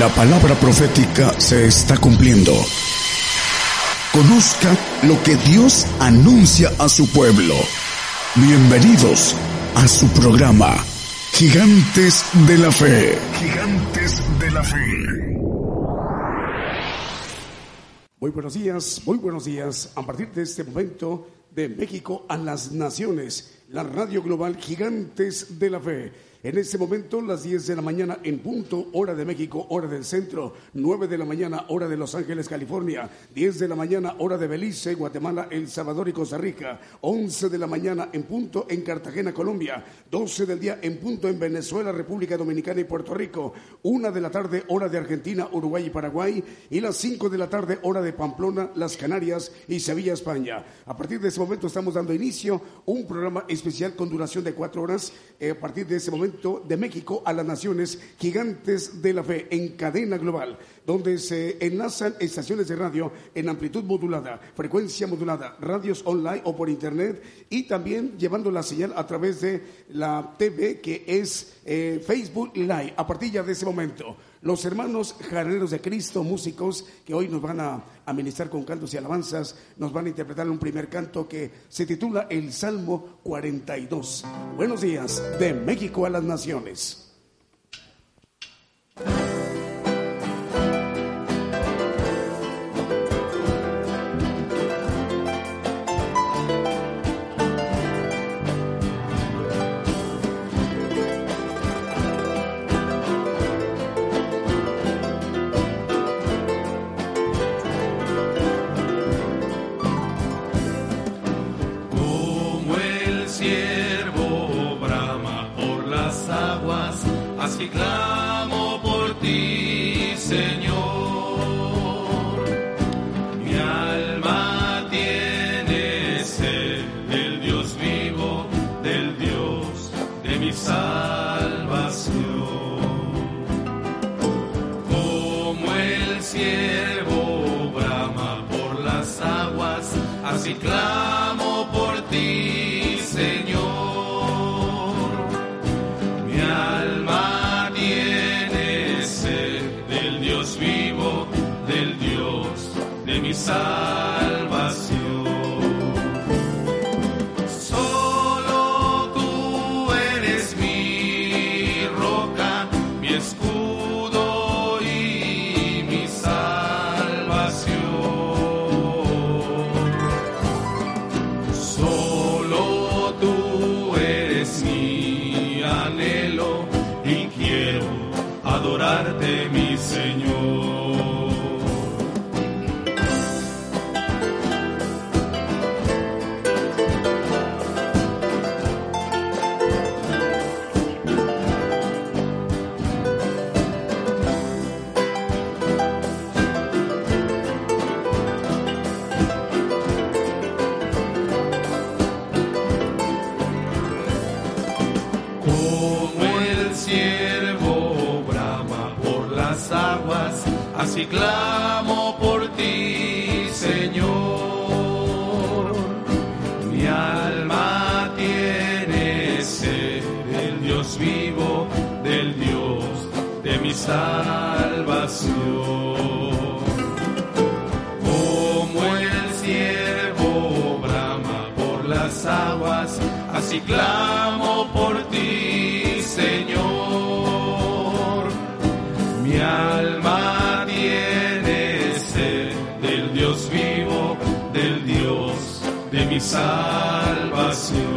La palabra profética se está cumpliendo. Conozca lo que Dios anuncia a su pueblo. Bienvenidos a su programa, Gigantes de la Fe. Gigantes de la Fe. Muy buenos días, muy buenos días. A partir de este momento, de México a las naciones, la radio global Gigantes de la Fe en este momento, las 10 de la mañana en punto, hora de México, hora del centro, 9 de la mañana, hora de Los Ángeles, California, 10 de la mañana, hora de Belice, Guatemala, El Salvador y Costa Rica, 11 de la mañana en punto en Cartagena, Colombia, 12 del día en punto en Venezuela, República Dominicana y Puerto Rico, 1 de la tarde, hora de Argentina, Uruguay y Paraguay, y las 5 de la tarde, hora de Pamplona, Las Canarias y Sevilla, España. A partir de ese momento estamos dando inicio a un programa especial con duración de cuatro horas. Eh, a partir de ese momento, de México a las naciones gigantes de la fe en cadena global, donde se enlazan estaciones de radio en amplitud modulada, frecuencia modulada, radios online o por internet y también llevando la señal a través de la TV que es eh, Facebook Live. A partir de ese momento los hermanos jarreros de Cristo, músicos que hoy nos van a administrar con cantos y alabanzas, nos van a interpretar un primer canto que se titula El Salmo 42. Buenos días, de México a las Naciones. clamo por ti, Señor. Mi alma tiene sed del Dios vivo, del Dios de mi salvación. Como el ciervo brama por las aguas, así clamo mi salvación.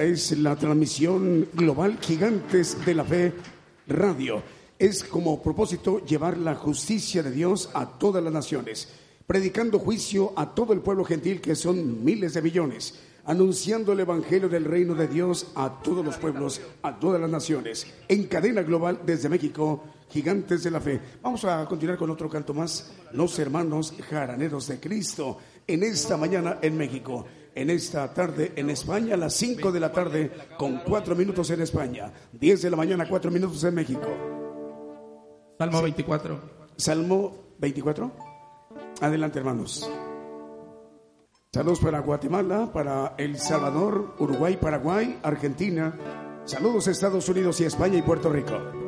Es la transmisión global Gigantes de la Fe Radio. Es como propósito llevar la justicia de Dios a todas las naciones, predicando juicio a todo el pueblo gentil que son miles de millones anunciando el Evangelio del Reino de Dios a todos los pueblos, a todas las naciones, en cadena global desde México, gigantes de la fe. Vamos a continuar con otro canto más, los hermanos jaraneros de Cristo, en esta mañana en México. En esta tarde en España, a las 5 de la tarde, con 4 minutos en España, 10 de la mañana, 4 minutos en México. Salmo 24. Salmo 24. Adelante, hermanos. Saludos para Guatemala, para El Salvador, Uruguay, Paraguay, Argentina. Saludos a Estados Unidos y España y Puerto Rico.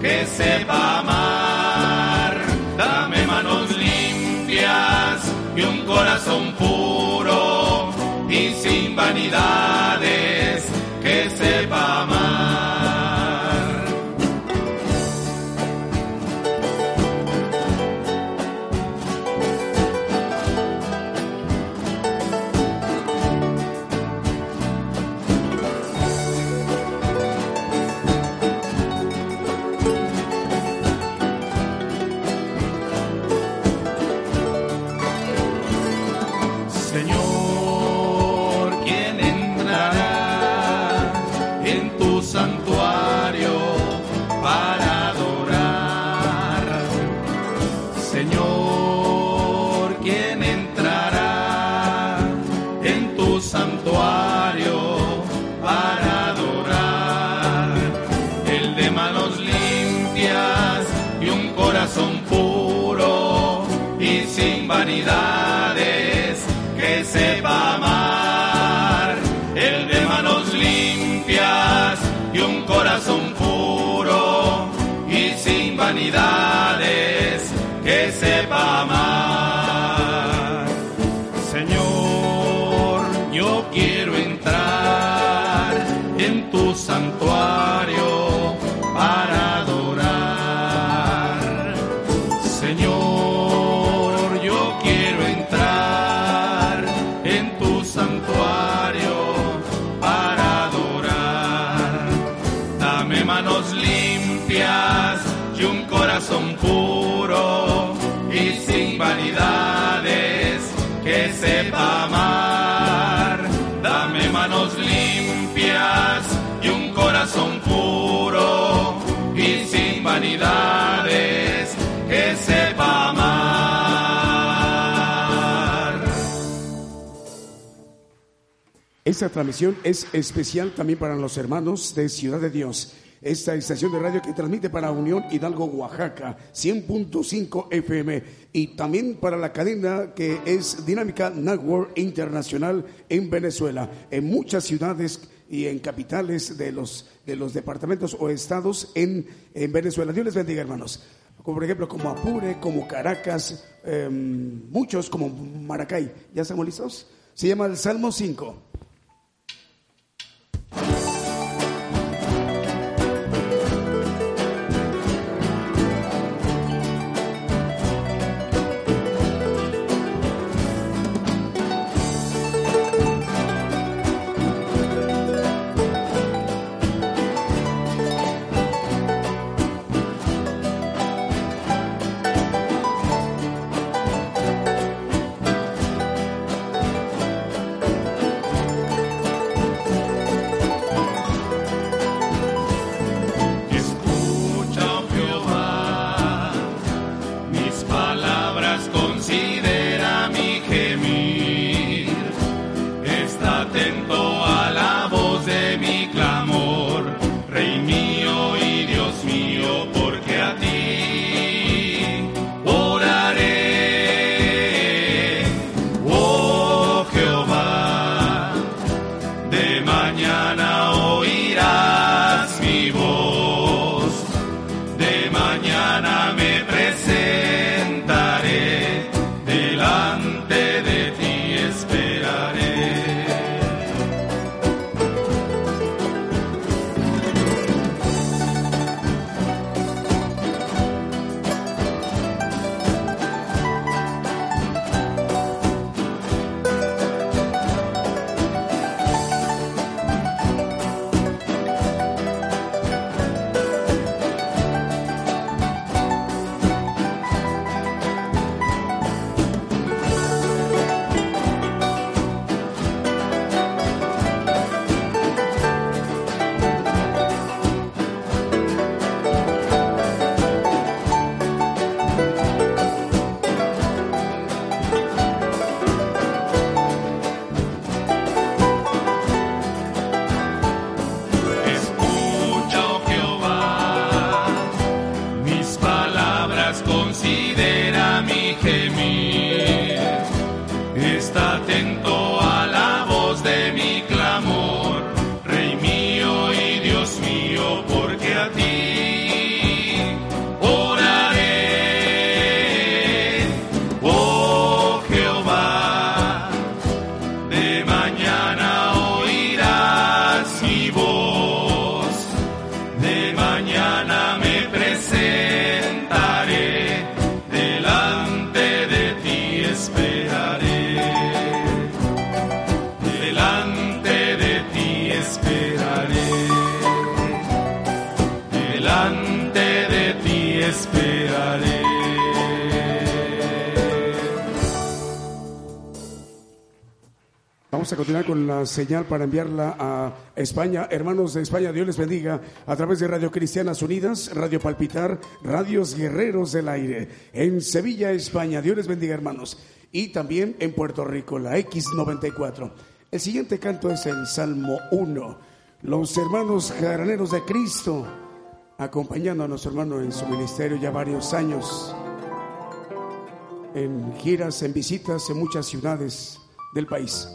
que sepa amar. Dame manos limpias y un corazón puro y sin vanidades que sepa más. Esta transmisión es especial también para los hermanos de Ciudad de Dios. Esta estación de radio que transmite para Unión Hidalgo, Oaxaca, 100.5 FM y también para la cadena que es Dinámica Network Internacional en Venezuela, en muchas ciudades y en capitales de los, de los departamentos o estados en, en Venezuela. Dios les bendiga, hermanos. Como por ejemplo, como Apure, como Caracas, em, muchos como Maracay. ¿Ya estamos listos? Se llama el Salmo 5. La señal para enviarla a España. Hermanos de España, Dios les bendiga a través de Radio Cristianas Unidas, Radio Palpitar, Radios Guerreros del Aire. En Sevilla, España, Dios les bendiga, hermanos. Y también en Puerto Rico, la X94. El siguiente canto es el Salmo 1. Los hermanos jaraneros de Cristo, acompañando a nuestro hermano en su ministerio ya varios años, en giras, en visitas en muchas ciudades del país.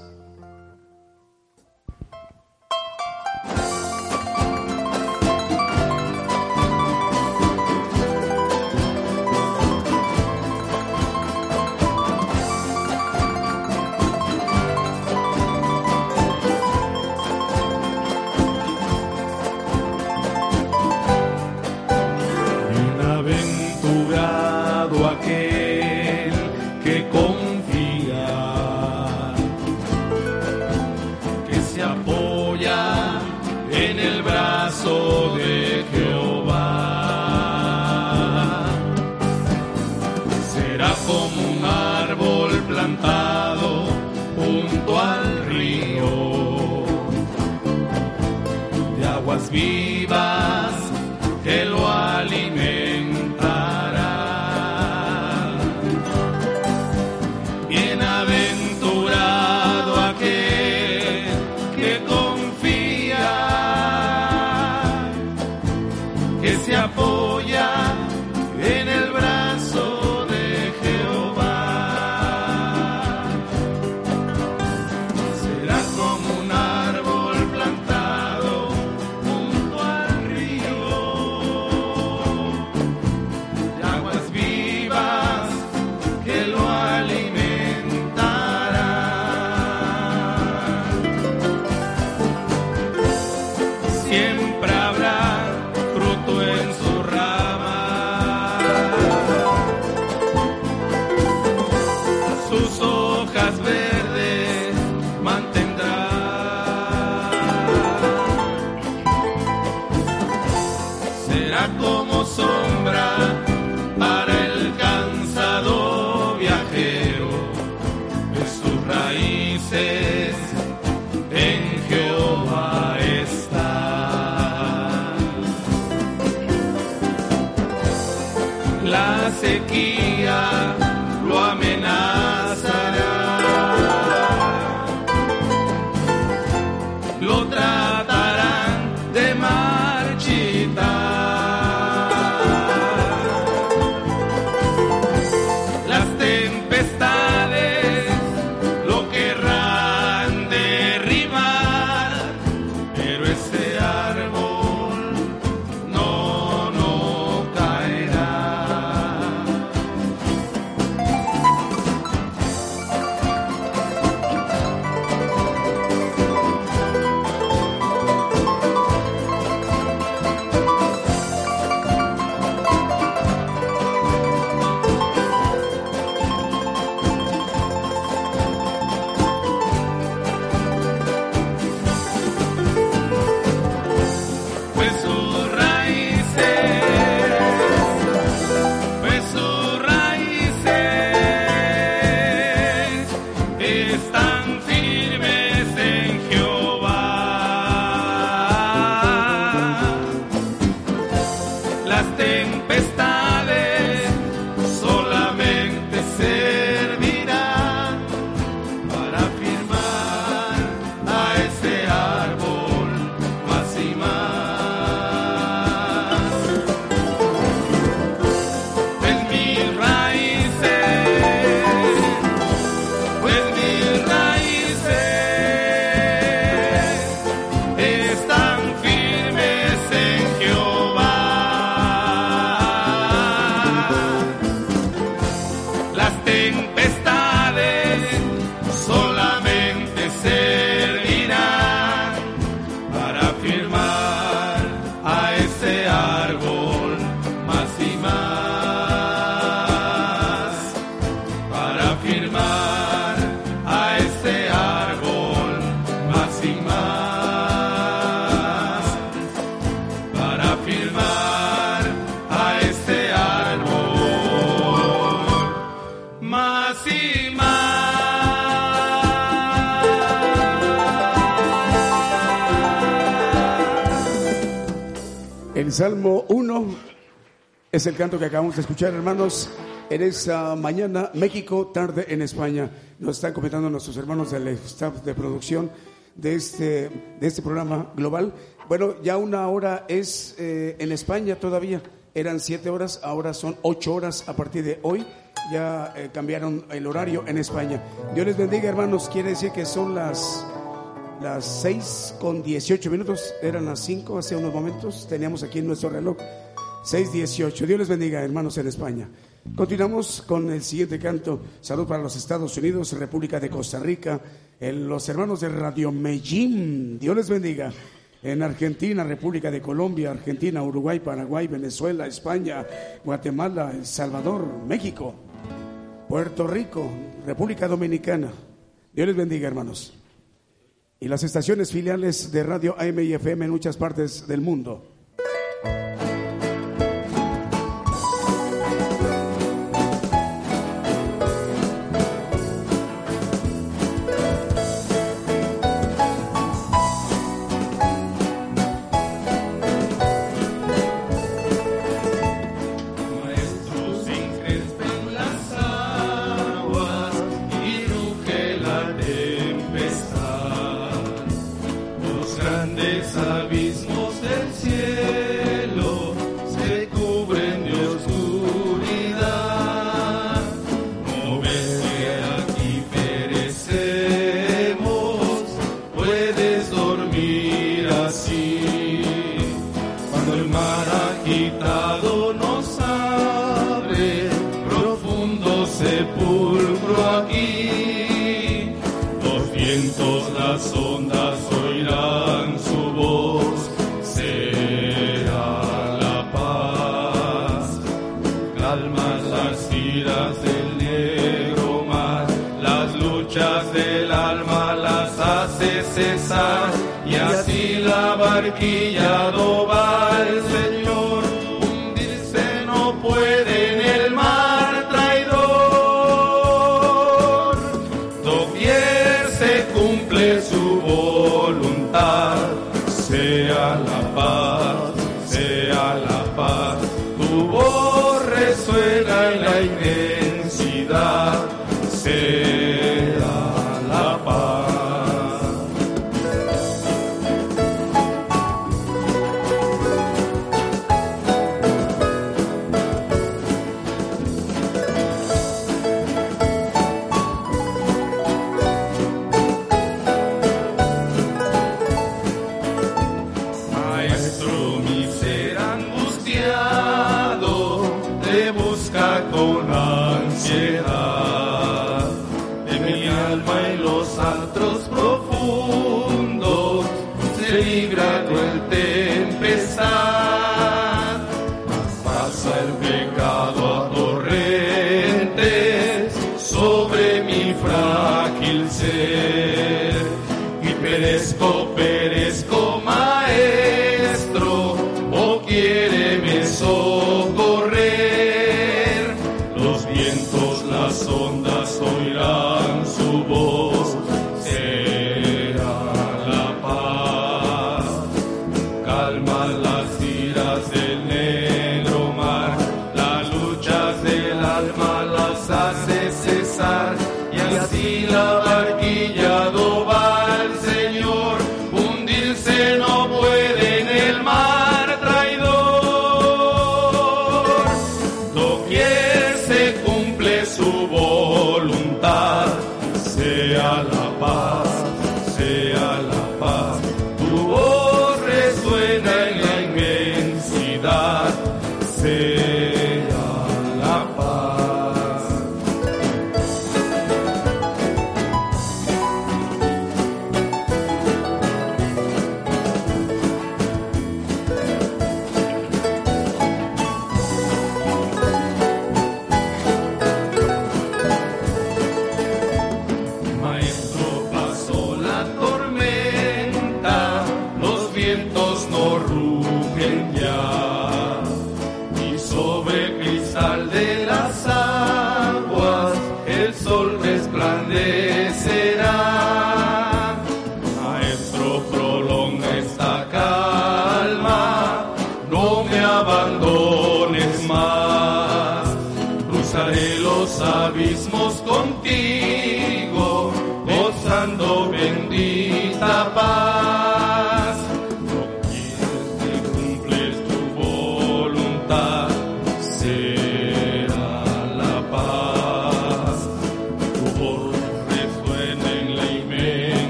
Es el canto que acabamos de escuchar, hermanos. En esa mañana, México, tarde en España. Nos están comentando nuestros hermanos del staff de producción de este, este programa global. Bueno, ya una hora es eh, en España todavía. Eran siete horas, ahora son ocho horas a partir de hoy. Ya eh, cambiaron el horario en España. Dios les bendiga, hermanos. Quiere decir que son las las 6 con 18 minutos, eran las 5 hace unos momentos, teníamos aquí nuestro reloj 6.18. Dios les bendiga, hermanos en España. Continuamos con el siguiente canto. Salud para los Estados Unidos, República de Costa Rica, los hermanos de Radio Medellín. Dios les bendiga. En Argentina, República de Colombia, Argentina, Uruguay, Paraguay, Venezuela, España, Guatemala, El Salvador, México, Puerto Rico, República Dominicana. Dios les bendiga, hermanos y las estaciones filiales de Radio AM y FM en muchas partes del mundo.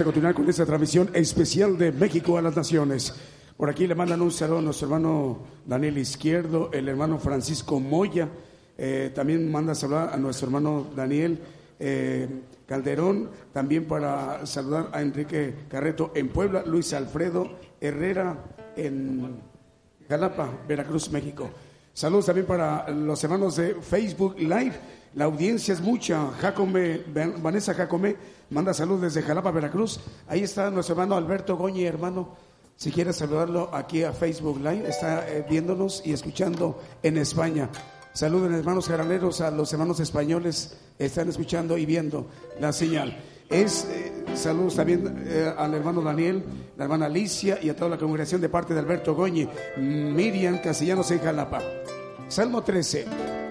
A continuar con esta transmisión especial de México a las Naciones. Por aquí le mandan un saludo a nuestro hermano Daniel Izquierdo, el hermano Francisco Moya. Eh, también manda saludar a nuestro hermano Daniel eh, Calderón. También para saludar a Enrique Carreto en Puebla, Luis Alfredo Herrera en Jalapa, Veracruz, México. Saludos también para los hermanos de Facebook Live. La audiencia es mucha. Jacome, Vanessa Jacome manda saludos desde Jalapa, Veracruz. Ahí está nuestro hermano Alberto Goñi, hermano. Si quieres saludarlo aquí a Facebook Live, está eh, viéndonos y escuchando en España. Saluden hermanos jaraleros, a los hermanos españoles, están escuchando y viendo la señal. Es eh, saludos también eh, al hermano Daniel, la hermana Alicia y a toda la congregación de parte de Alberto Goñi, Miriam Castellanos en Jalapa. Salmo 13.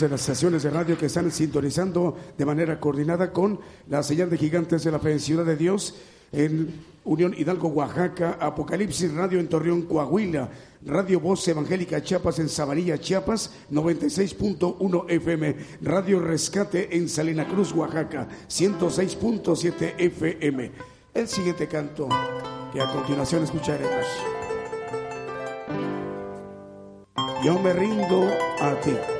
de las estaciones de radio que están sintonizando de manera coordinada con la señal de Gigantes de la Fe en Ciudad de Dios, en Unión Hidalgo, Oaxaca, Apocalipsis Radio en Torreón, Coahuila, Radio Voz Evangélica Chiapas en Sabanilla, Chiapas, 96.1 FM, Radio Rescate en Salina Cruz, Oaxaca, 106.7 FM. El siguiente canto que a continuación escucharemos. Yo me rindo a ti.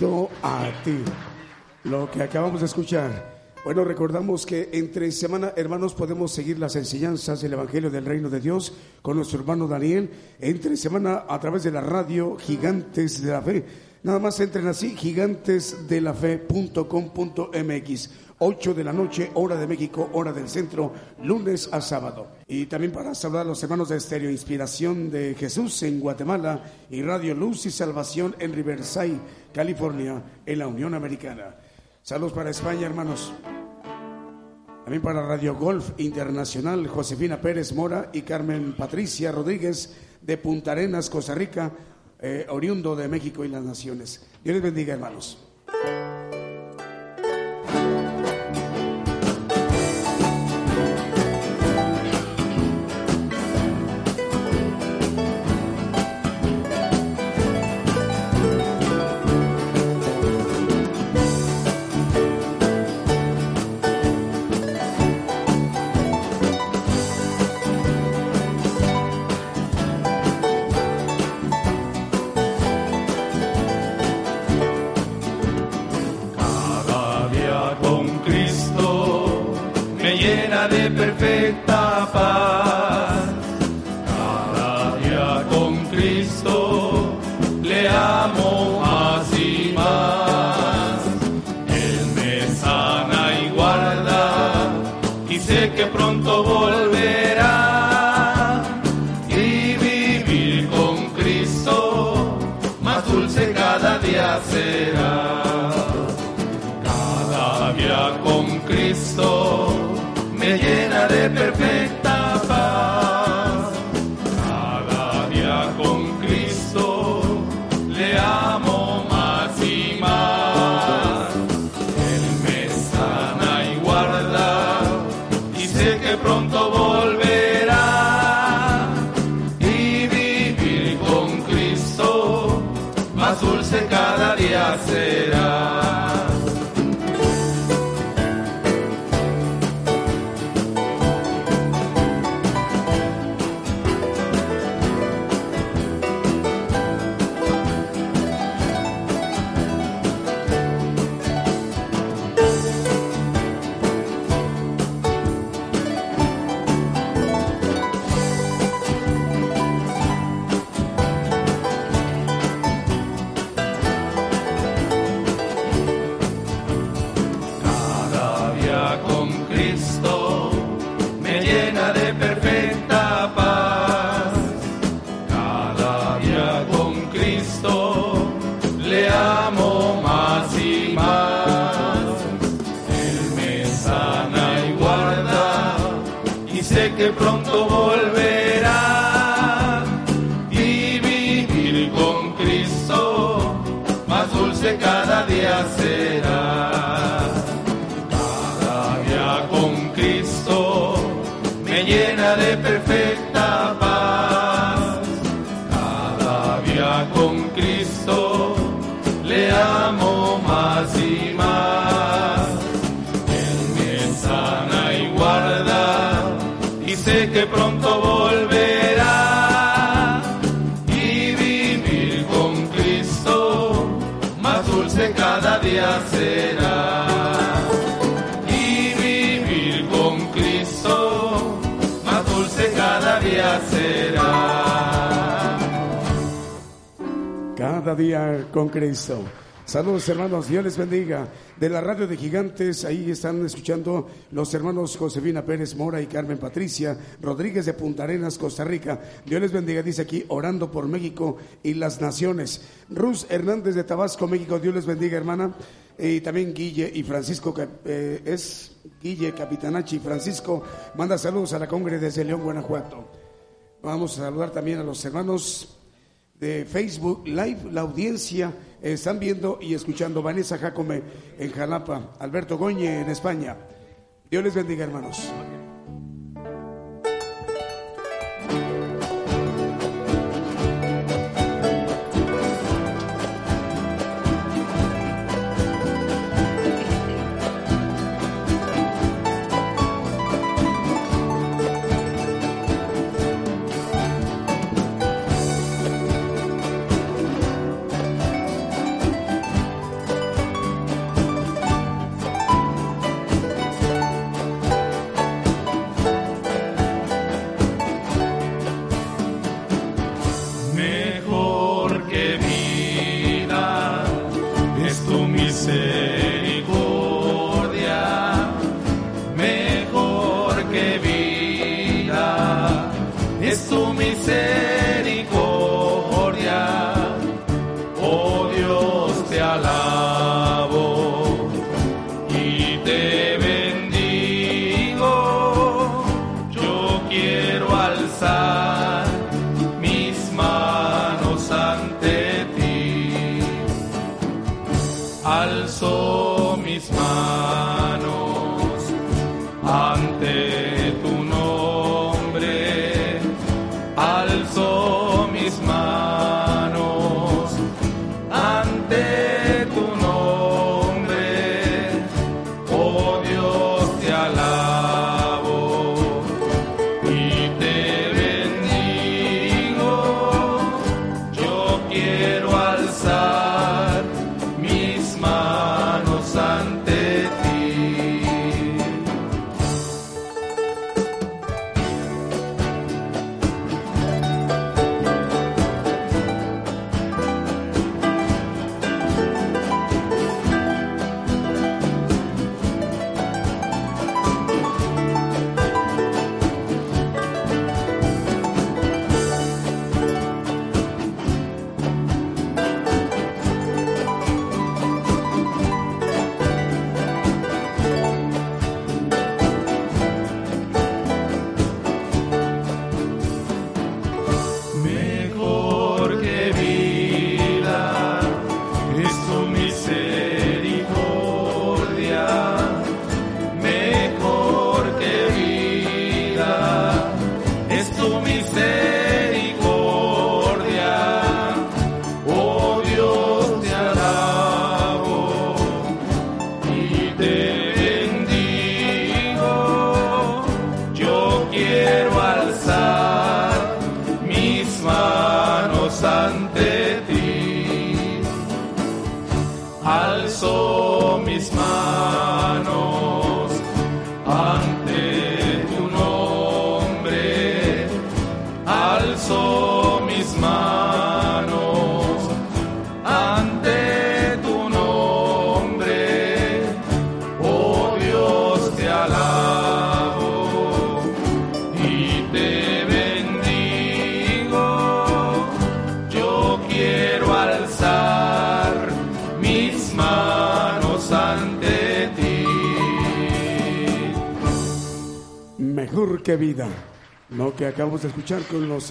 a ti. Lo que acabamos de escuchar. Bueno, recordamos que entre semana, hermanos, podemos seguir las enseñanzas del Evangelio del Reino de Dios con nuestro hermano Daniel. Entre semana, a través de la radio Gigantes de la Fe Nada más entren así, gigantesdelafe.com.mx. 8 de la noche, hora de México, hora del centro, lunes a sábado. Y también para saludar a los hermanos de Estéreo Inspiración de Jesús en Guatemala y Radio Luz y Salvación en Riverside, California, en la Unión Americana. Saludos para España, hermanos. También para Radio Golf Internacional, Josefina Pérez Mora y Carmen Patricia Rodríguez de Punta Arenas, Costa Rica, eh, oriundo de México y las Naciones. Dios les bendiga, hermanos. Saludos hermanos, Dios les bendiga. De la radio de Gigantes, ahí están escuchando los hermanos Josefina Pérez Mora y Carmen Patricia Rodríguez de Punta Arenas, Costa Rica. Dios les bendiga, dice aquí, orando por México y las naciones. Ruz Hernández de Tabasco, México, Dios les bendiga hermana. Y también Guille y Francisco, eh, es Guille Capitanachi Francisco, manda saludos a la Congre desde León, Guanajuato. Vamos a saludar también a los hermanos de Facebook Live, la audiencia, están viendo y escuchando Vanessa Jacome en Jalapa, Alberto Goñe en España. Dios les bendiga, hermanos.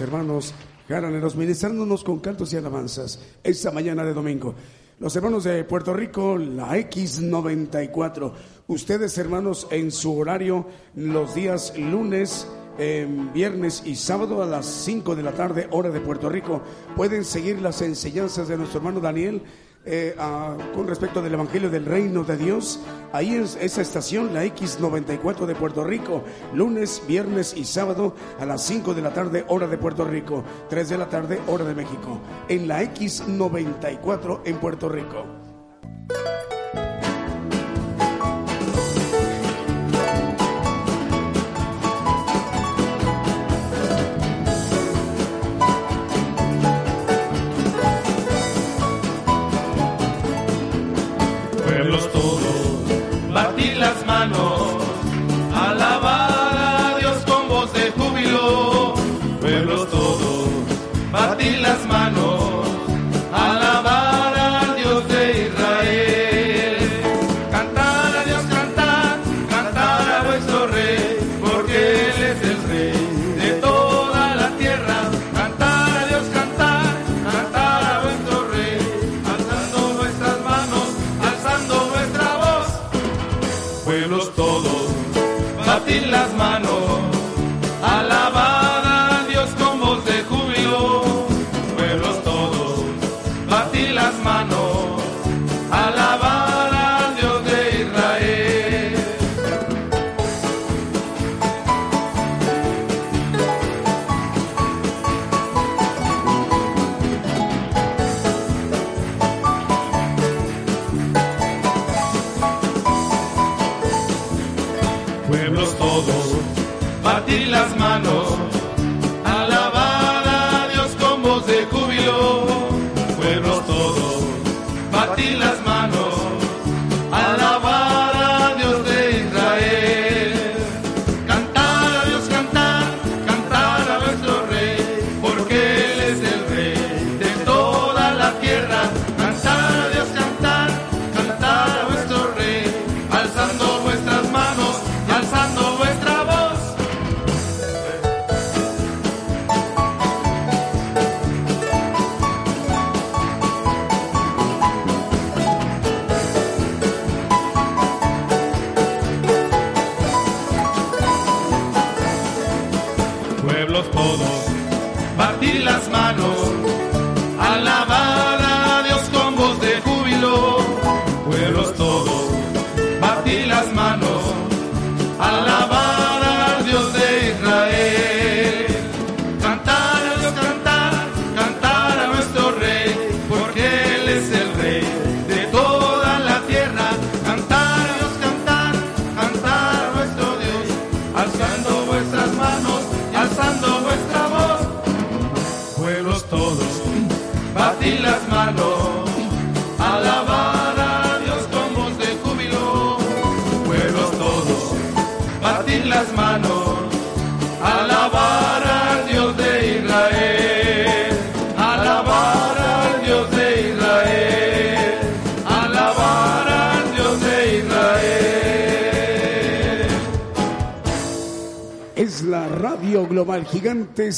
Hermanos jaraneros ministrándonos con cantos y alabanzas esta mañana de domingo. Los hermanos de Puerto Rico, la X94. Ustedes, hermanos, en su horario, los días lunes, eh, viernes y sábado a las 5 de la tarde, hora de Puerto Rico, pueden seguir las enseñanzas de nuestro hermano Daniel eh, con respecto del Evangelio del Reino de Dios. Ahí es esa estación, la X94 de Puerto Rico, lunes, viernes y sábado a las 5 de la tarde, hora de Puerto Rico, 3 de la tarde, hora de México, en la X94 en Puerto Rico.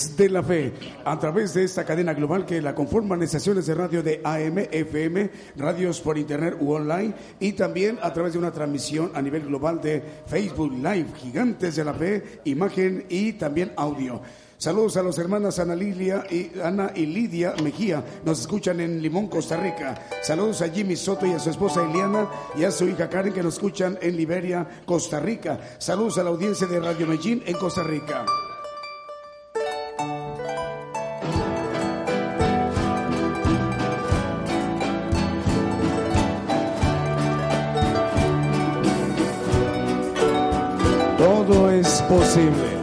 De la Fe. A través de esta cadena global que la conforman estaciones de radio de AM, FM, radios por internet u online y también a través de una transmisión a nivel global de Facebook Live Gigantes de la Fe, imagen y también audio. Saludos a las hermanas Ana Lilia y Ana y Lidia Mejía, nos escuchan en Limón, Costa Rica. Saludos a Jimmy Soto y a su esposa Eliana y a su hija Karen que nos escuchan en Liberia, Costa Rica. Saludos a la audiencia de Radio Medellín en Costa Rica. Es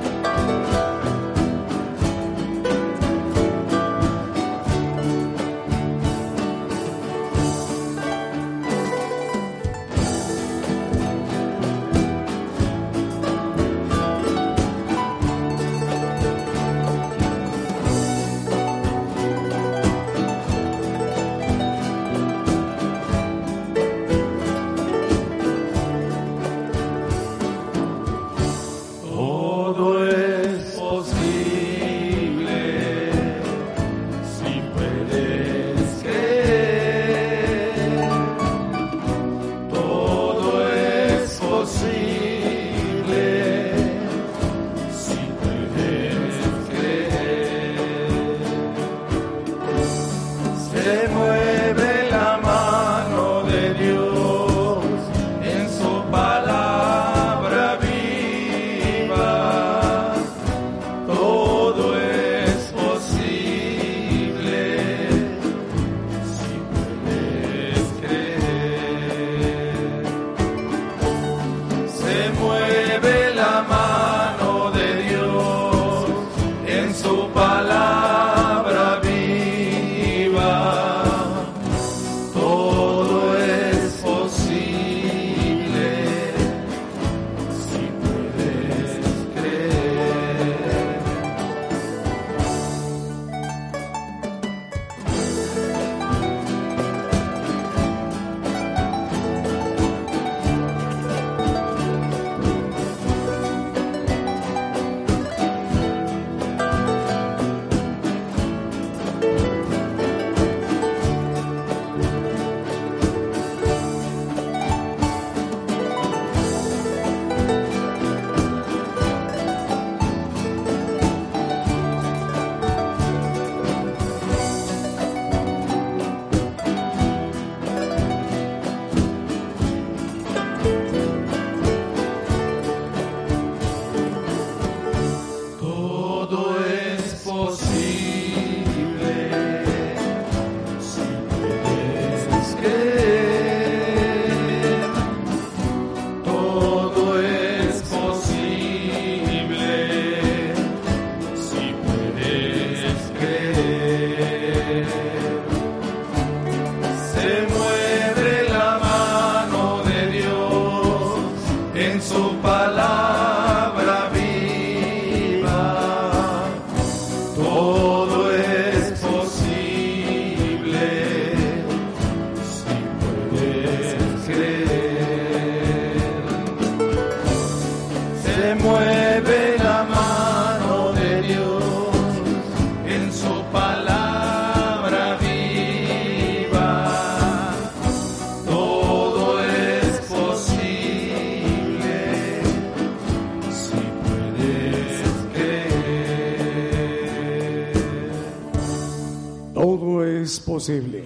Todo es posible.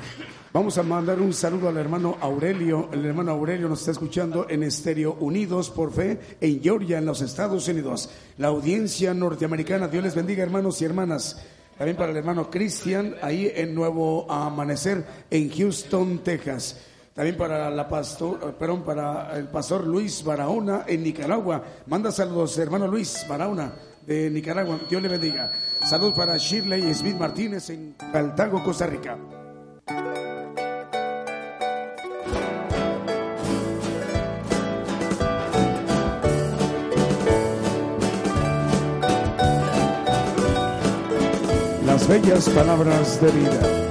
Vamos a mandar un saludo al hermano Aurelio. El hermano Aurelio nos está escuchando en Estéreo Unidos por Fe en Georgia, en los Estados Unidos. La audiencia norteamericana, Dios les bendiga, hermanos y hermanas. También para el hermano Cristian, ahí en Nuevo Amanecer, en Houston, Texas. También para la pastor, perdón, para el pastor Luis Barahona en Nicaragua. Manda saludos, hermano Luis Barahona de Nicaragua. Dios le bendiga. Salud para Shirley y Smith Martínez en Caltango, Costa Rica. Las bellas palabras de vida.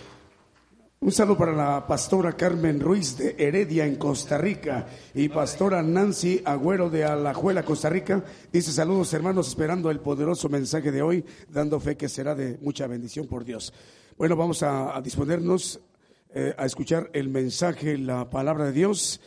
Un saludo para la pastora Carmen Ruiz de Heredia en Costa Rica y pastora Nancy Agüero de Alajuela, Costa Rica. Dice saludos hermanos, esperando el poderoso mensaje de hoy, dando fe que será de mucha bendición por Dios. Bueno, vamos a, disponernos eh, a escuchar el mensaje, la palabra de Dios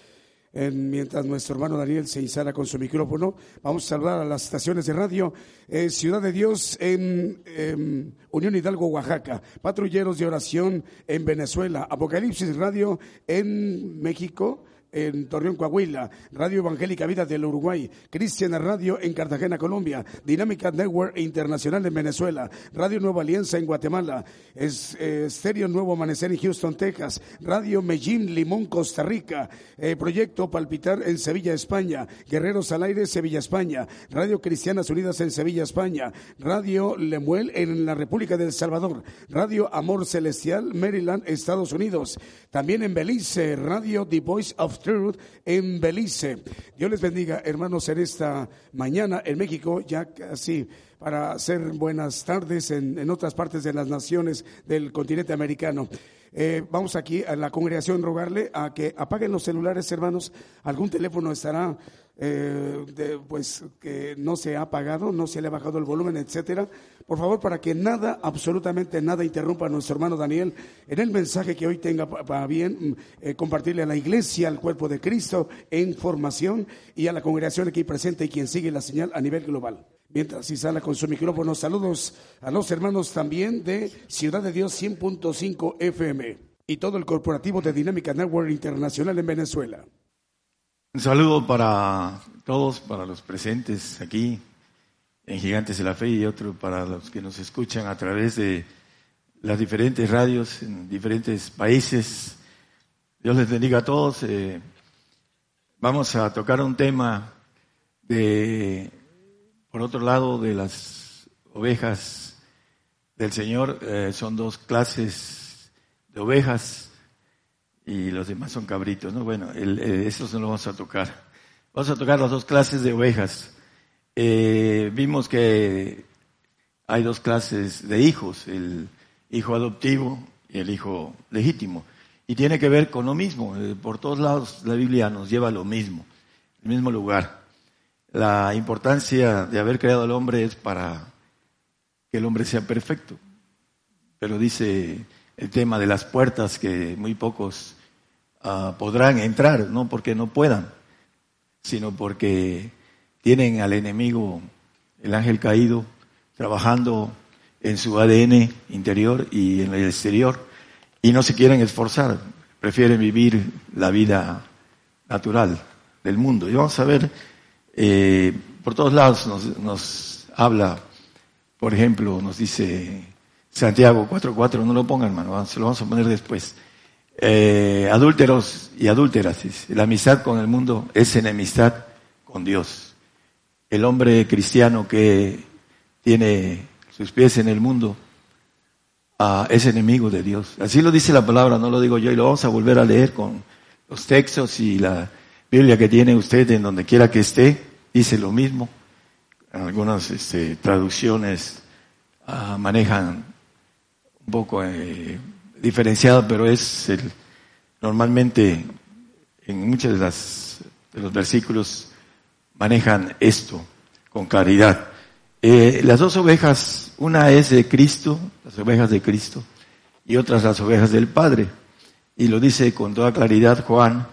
mientras nuestro hermano Daniel se instala con su micrófono, vamos a saludar a las estaciones de radio eh, Ciudad de Dios en em, Unión Hidalgo, Oaxaca, Patrulleros de Oración en Venezuela, Apocalipsis Radio en México, en Torreón, Coahuila, Radio Evangélica Vida del Uruguay, Cristiana Radio en Cartagena, Colombia, Dinámica Network Internacional en Venezuela, Radio Nueva Alianza en Guatemala, es, eh, Estéreo Nuevo Amanecer en Houston, Texas, Radio Medellín, Limón, Costa Rica, eh, Proyecto Palpitar en Sevilla, España, Guerreros al Aire, Sevilla, España, Radio Cristianas Unidas en Sevilla, España, Radio Lemuel en la República del Salvador, Radio Amor Celestial, Maryland, Estados Unidos, también en Belice, Radio The Voice of Truth en Belice. Dios les bendiga, hermanos, en esta mañana en México, ya casi para hacer buenas tardes en, otras partes de las naciones del continente americano. Eh, vamos aquí a la congregación rogarle a que apaguen los celulares, hermanos. Algún teléfono estará eh, de, pues que no se ha apagado, no se le ha bajado el volumen, etcétera. Por favor, para que nada, absolutamente nada interrumpa a nuestro hermano Daniel en el mensaje que hoy tenga para bien mm, eh, compartirle a la iglesia, al cuerpo de Cristo, en formación y a la congregación aquí presente y quien sigue la señal a nivel global. Mientras sala con su micrófono, saludos a los hermanos también de Ciudad de Dios 100.5 FM y todo el corporativo de Dinámica Network Internacional en Venezuela. Un saludo para todos, para los presentes aquí en Gigantes de la Fe y otro para los que nos escuchan a través de las diferentes radios en diferentes países. Dios les bendiga a todos. Eh, vamos a tocar un tema de, por otro lado, de las ovejas del Señor. Eh, son dos clases de ovejas y los demás son cabritos, ¿no? Bueno, el, eh, eso no lo vamos a tocar. Vamos a tocar las dos clases de ovejas. Eh, vimos que hay dos clases de hijos, el hijo adoptivo y el hijo legítimo. Y tiene que ver con lo mismo. Eh, por todos lados la Biblia nos lleva a lo mismo, el mismo lugar. La importancia de haber creado al hombre es para que el hombre sea perfecto. Pero dice el tema de las puertas que muy pocos ah, podrán entrar, no porque no puedan, sino porque tienen al enemigo, el ángel caído, trabajando en su ADN interior y en el exterior, y no se quieren esforzar, prefieren vivir la vida natural del mundo. Y vamos a ver, eh, por todos lados nos, nos habla, por ejemplo, nos dice Santiago 4.4, no lo pongan, hermano, se lo vamos a poner después. Eh, adúlteros y adúlteras, la amistad con el mundo es enemistad con Dios. El hombre cristiano que tiene sus pies en el mundo uh, es enemigo de Dios. Así lo dice la palabra, no lo digo yo, y lo vamos a volver a leer con los textos y la Biblia que tiene usted en donde quiera que esté, dice lo mismo. Algunas este, traducciones uh, manejan un poco eh, diferenciado, pero es el, normalmente en muchos de, las, de los versículos manejan esto con claridad. Eh, las dos ovejas, una es de Cristo, las ovejas de Cristo, y otras las ovejas del Padre. Y lo dice con toda claridad Juan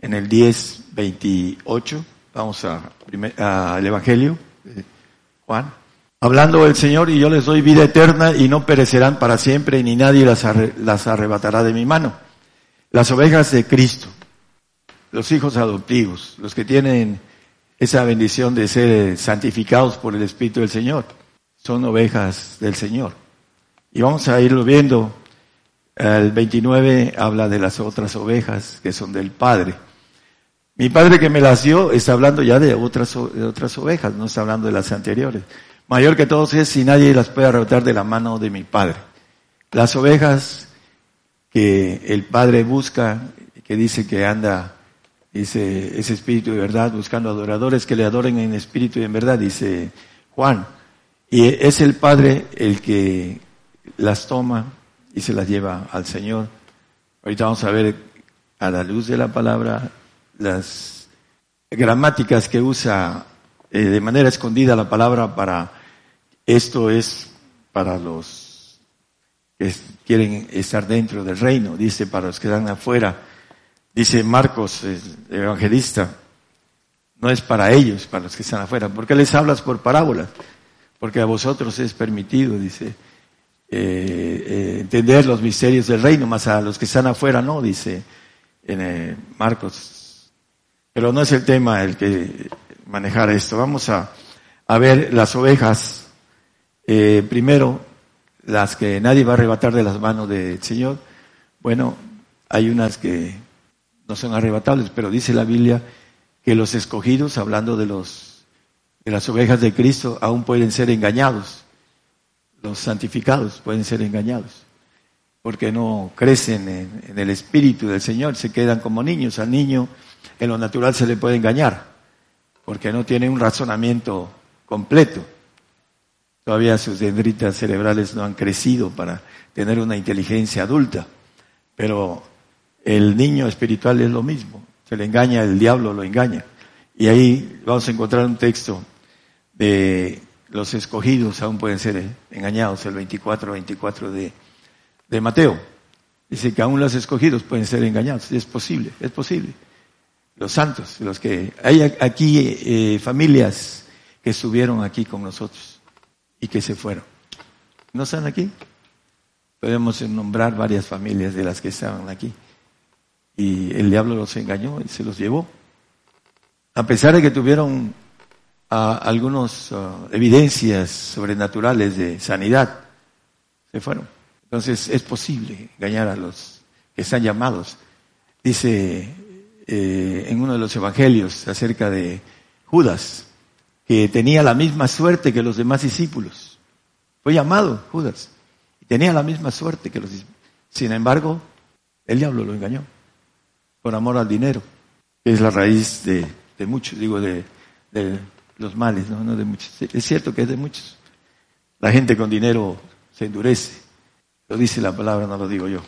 en el 10, 28. Vamos al Evangelio de Juan. Hablando el Señor, y yo les doy vida eterna y no perecerán para siempre, ni nadie las, las arrebatará de mi mano. Las ovejas de Cristo, los hijos adoptivos, los que tienen esa bendición de ser santificados por el Espíritu del Señor, son ovejas del Señor. Y vamos a irlo viendo. El 29 habla de las otras ovejas que son del Padre. Mi Padre que me las dio está hablando ya de otras, de otras ovejas, no está hablando de las anteriores mayor que todos es si nadie las puede arrebatar de la mano de mi Padre. Las ovejas que el Padre busca, que dice que anda, dice ese espíritu de verdad, buscando adoradores que le adoren en espíritu y en verdad, dice Juan. Y es el Padre el que las toma y se las lleva al Señor. Ahorita vamos a ver a la luz de la palabra las gramáticas que usa eh, de manera escondida la palabra para esto es para los que quieren estar dentro del reino, dice para los que están afuera. Dice Marcos, el evangelista, no es para ellos, para los que están afuera. ¿Por qué les hablas por parábolas? Porque a vosotros es permitido, dice, eh, eh, entender los misterios del reino, más a los que están afuera no, dice eh, Marcos. Pero no es el tema el que manejar esto. Vamos a ver las ovejas eh, primero, las que nadie va a arrebatar de las manos del Señor. Bueno, hay unas que no son arrebatables, pero dice la Biblia que los escogidos, hablando de los de las ovejas de Cristo, aún pueden ser engañados. Los santificados pueden ser engañados, porque no crecen en, en el espíritu del Señor, se quedan como niños. Al niño en lo natural se le puede engañar, porque no tiene un razonamiento completo. Todavía sus dendritas cerebrales no han crecido para tener una inteligencia adulta. Pero el niño espiritual es lo mismo. Se le engaña, el diablo lo engaña. Y ahí vamos a encontrar un texto de los escogidos aún pueden ser engañados, el 24, 24 de, de Mateo. Dice que aún los escogidos pueden ser engañados. Es posible, es posible. Los santos, los que hay aquí eh, familias que estuvieron aquí con nosotros y que se fueron. ¿No están aquí? Podemos nombrar varias familias de las que estaban aquí. Y el diablo los engañó y se los llevó. A pesar de que tuvieron algunas uh, evidencias sobrenaturales de sanidad, se fueron. Entonces es posible engañar a los que están llamados. Dice eh, en uno de los evangelios acerca de Judas, que tenía la misma suerte que los demás discípulos. Fue llamado Judas y tenía la misma suerte que los discípulos. Sin embargo, el diablo lo engañó por amor al dinero, que es la raíz de, muchos, digo, de, de los males, ¿no? no de muchos. Es cierto que es de muchos. La gente con dinero se endurece. Lo dice la palabra, no lo digo yo.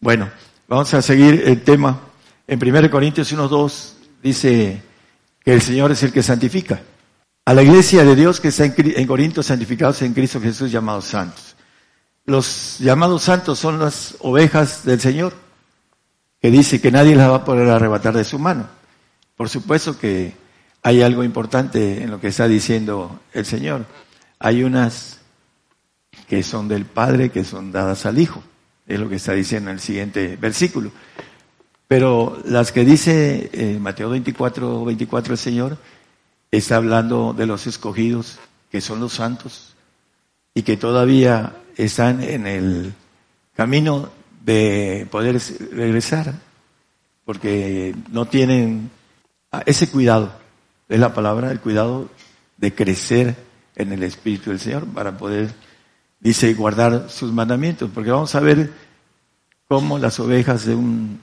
Bueno, vamos a seguir el tema. En 1 Corintios 1.2 dice que el Señor es el que santifica. A la iglesia de Dios que está en, Corinto santificados en Cristo Jesús llamados santos. Los llamados santos son las ovejas del Señor, que dice que nadie las va a poder arrebatar de su mano. Por supuesto que hay algo importante en lo que está diciendo el Señor. Hay unas que son del Padre, que son dadas al Hijo. Es lo que está diciendo en el siguiente versículo. Pero las que dice eh, Mateo 24, 24 el Señor, está hablando de los escogidos, que son los santos, y que todavía están en el camino de poder regresar, porque no tienen ese cuidado es la palabra, el cuidado de crecer en el Espíritu del Señor para poder, dice, guardar sus mandamientos, porque vamos a ver cómo las ovejas de un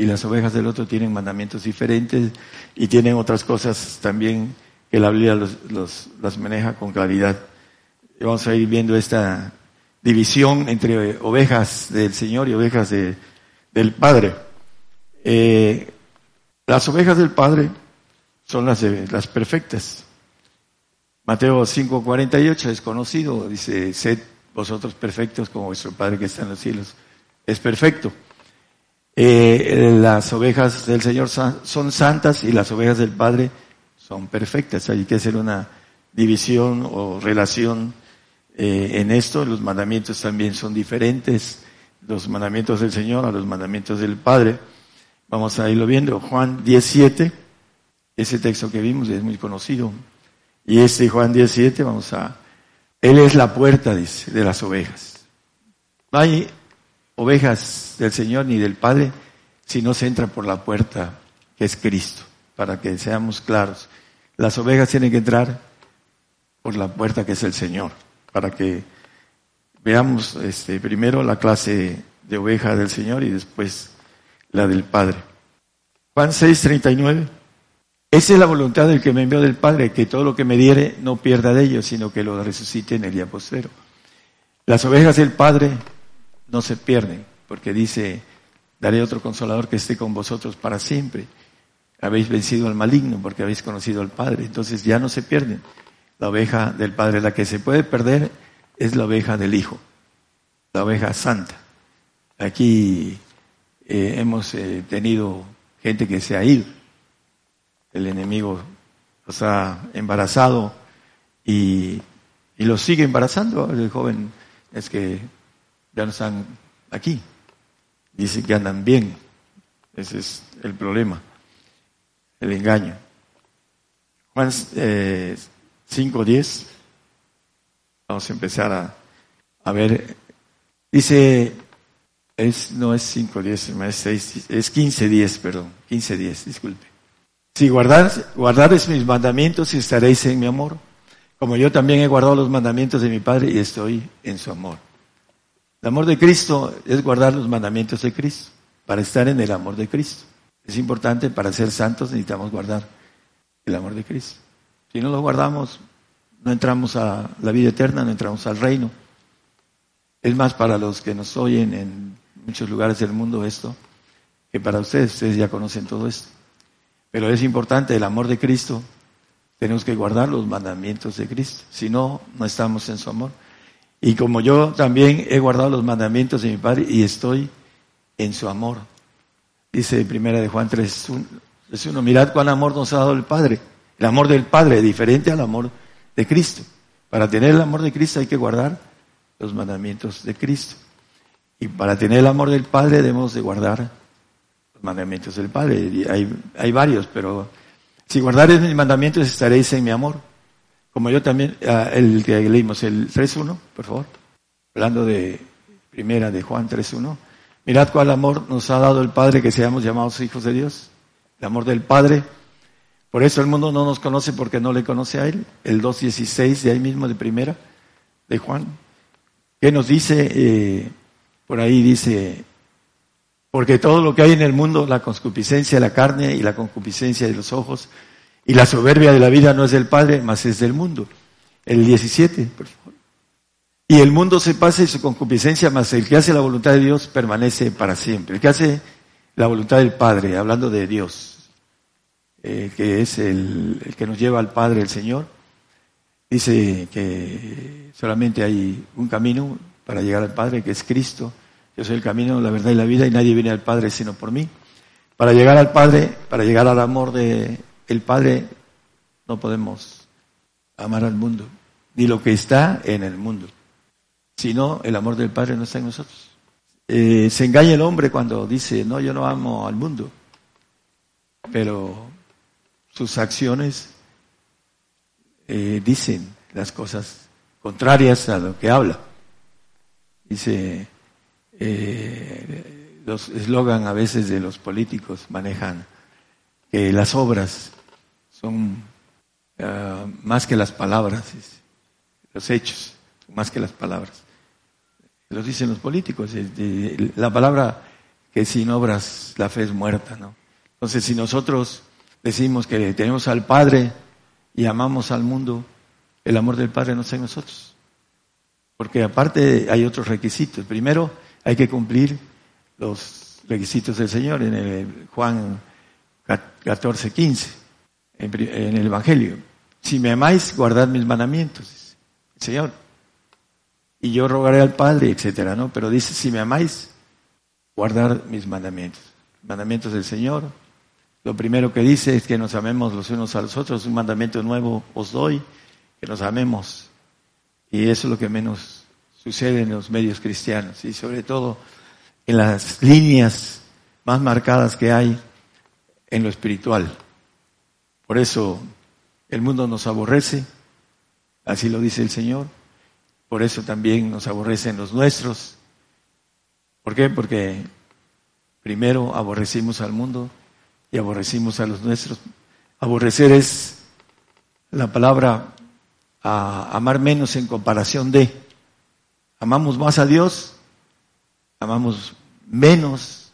y las ovejas del otro tienen mandamientos diferentes y tienen otras cosas también que la Biblia los, las maneja con claridad. Vamos a ir viendo esta división entre ovejas del Señor y ovejas de, del Padre. Eh, las ovejas del Padre son las, las perfectas. Mateo 5:48 es conocido, dice, sed vosotros perfectos como vuestro Padre que está en los cielos. Es perfecto. Eh, las ovejas del Señor son santas y las ovejas del Padre son perfectas. Hay que hacer una división o relación eh, en esto. Los mandamientos también son diferentes. Los mandamientos del Señor a los mandamientos del Padre. Vamos a irlo viendo. Juan 17. Ese texto que vimos es muy conocido. Y este Juan 17, vamos a... Él es la puerta, dice, de las ovejas. Hay ovejas del Señor ni del Padre si no se entra por la puerta que es Cristo, para que seamos claros. Las ovejas tienen que entrar por la puerta que es el Señor, para que veamos este, primero la clase de oveja del Señor y después la del Padre. Juan 6, 39. Esa es la voluntad del que me envió del Padre, que todo lo que me diere no pierda de ellos, sino que lo resucite en el día postero. Las ovejas del Padre no se pierden, porque dice, daré otro consolador que esté con vosotros para siempre. Habéis vencido al maligno porque habéis conocido al Padre, entonces ya no se pierden. La oveja del Padre, la que se puede perder es la oveja del Hijo, la oveja santa. Aquí eh, hemos eh, tenido gente que se ha ido el enemigo los ha embarazado y, y los sigue embarazando. El joven es que ya no están aquí. Dice que andan bien. Ese es el problema, el engaño. Juan eh, 5.10. Vamos a empezar a, a ver. Dice, es, no es 5.10, es, es 15.10, perdón. 15.10, disculpe. Si guardares, mis mandamientos estaréis en mi amor, como yo también he guardado los mandamientos de mi Padre y estoy en su amor. El amor de Cristo es guardar los mandamientos de Cristo, para estar en el amor de Cristo. Es importante, para ser santos necesitamos guardar el amor de Cristo. Si no lo guardamos, no entramos a la vida eterna, no entramos al reino. Es más para los que nos oyen en muchos lugares del mundo esto, que para ustedes, ustedes ya conocen todo esto. Pero es importante el amor de Cristo. Tenemos que guardar los mandamientos de Cristo. Si no, no estamos en su amor. Y como yo también he guardado los mandamientos de mi Padre y estoy en su amor. Dice primera de Juan 3, es uno, mirad cuán amor nos ha dado el Padre. El amor del Padre, diferente al amor de Cristo. Para tener el amor de Cristo hay que guardar los mandamientos de Cristo. Y para tener el amor del Padre debemos de guardar los mandamientos del Padre. hay, hay varios, pero si guardaréis mis mandamientos estaréis en mi amor. Como yo también, ah, el que leímos, el 3.1, por favor. Hablando de primera de Juan 3.1. Mirad cuál amor nos ha dado el Padre que seamos llamados hijos de Dios. El amor del Padre. Por eso el mundo no nos conoce porque no le conoce a Él. El 2.16 de ahí mismo de primera de Juan. ¿Qué nos dice? Eh, por ahí dice, porque todo lo que hay en el mundo, la concupiscencia de la carne y la concupiscencia de los ojos y la soberbia de la vida no es del Padre, mas es del mundo. El 17, por favor. Y el mundo se pasa y su concupiscencia, mas el que hace la voluntad de Dios permanece para siempre. El que hace la voluntad del Padre, hablando de Dios, eh, que es el, el que nos lleva al Padre, el Señor, dice que solamente hay un camino para llegar al Padre, que es Cristo. Yo soy el camino, la verdad y la vida, y nadie viene al Padre sino por mí. Para llegar al Padre, para llegar al amor de el Padre, no podemos amar al mundo, ni lo que está en el mundo. Sino el amor del Padre no está en nosotros. Eh, se engaña el hombre cuando dice, no, yo no amo al mundo, pero sus acciones eh, dicen las cosas contrarias a lo que habla. Dice, eh, los eslogan a veces de los políticos manejan que las obras son ah, más que las palabras, los hechos, más que las palabras. Lo dicen los políticos, la palabra que sin obras la fe es muerta, ¿no? Entonces, si nosotros decimos que tenemos al Padre y amamos al mundo, el amor del Padre no está en nosotros. Porque aparte hay otros requisitos. Primero, hay que cumplir los requisitos del Señor en el Juan 14, 15 en, el Evangelio. Si me amáis, guardad mis mandamientos, Señor. Y yo rogaré al Padre, etcétera, ¿no? Pero dice, si me amáis, guardar mis mandamientos. Mandamientos del Señor. Lo primero que dice es que nos amemos los unos a los otros. Un mandamiento nuevo os doy, que nos amemos. Y eso es lo que menos sucede en los medios cristianos y sobre todo en las líneas más marcadas que hay en lo espiritual. Por eso el mundo nos aborrece, así lo dice el Señor. Por eso también nos aborrecen los nuestros. ¿Por qué? Porque primero aborrecimos al mundo y aborrecimos a los nuestros. Aborrecer es la palabra a amar menos en comparación de. Amamos más a Dios, amamos menos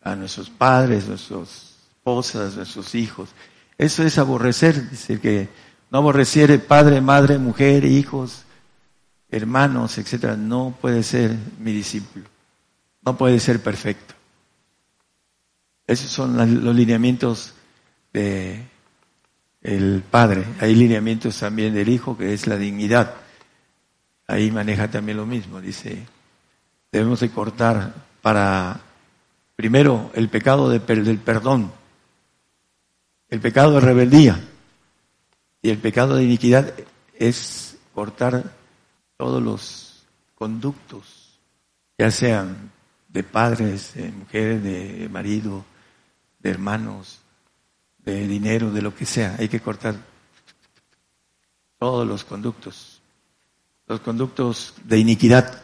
a nuestros padres, nuestras esposas, nuestros hijos. Eso es aborrecer, dice que no aborreciere padre, madre, mujer, hijos, hermanos, etcétera, no puede ser mi discípulo. No puede ser perfecto. Esos son los lineamientos de el Padre. Hay lineamientos también del Hijo, que es la dignidad. Ahí maneja también lo mismo. Dice, debemos de cortar para, primero, el pecado del perdón el pecado de rebeldía y el pecado de iniquidad es cortar todos los conductos, ya sean de padres, de mujeres, de marido, de hermanos, de dinero, de lo que sea. Hay que cortar todos los conductos, los conductos de iniquidad,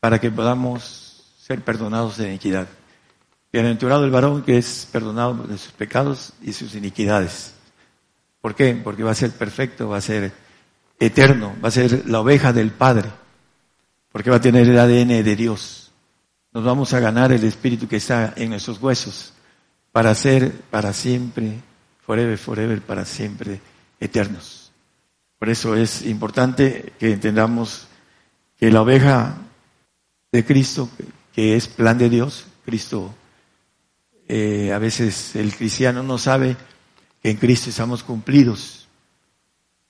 para que podamos ser perdonados de iniquidad. Bienaventurado el varón que es perdonado de sus pecados y sus iniquidades. ¿Por qué? Porque va a ser perfecto, va a ser eterno, va a ser la oveja del Padre, porque va a tener el ADN de Dios. Nos vamos a ganar el espíritu que está en nuestros huesos para ser para siempre, forever, forever, para siempre eternos. Por eso es importante que entendamos que la oveja de Cristo, que es plan de Dios, Cristo eh, a veces el cristiano no sabe que en Cristo estamos cumplidos,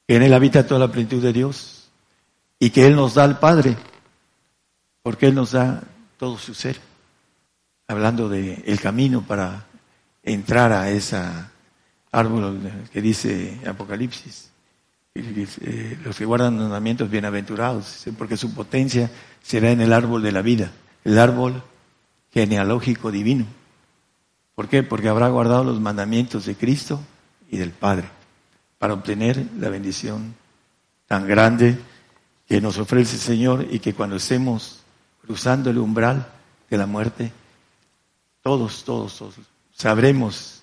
que en Él habita toda la plenitud de Dios y que Él nos da al Padre, porque Él nos da todo su ser. Hablando de el camino para entrar a esa árbol que dice Apocalipsis. Eh, los que guardan los mandamientos bienaventurados, porque su potencia será en el árbol de la vida, el árbol genealógico divino. ¿Por qué? Porque habrá guardado los mandamientos de Cristo y del Padre para obtener la bendición tan grande que nos ofrece el Señor y que cuando estemos cruzando el umbral de la muerte, todos, todos, todos sabremos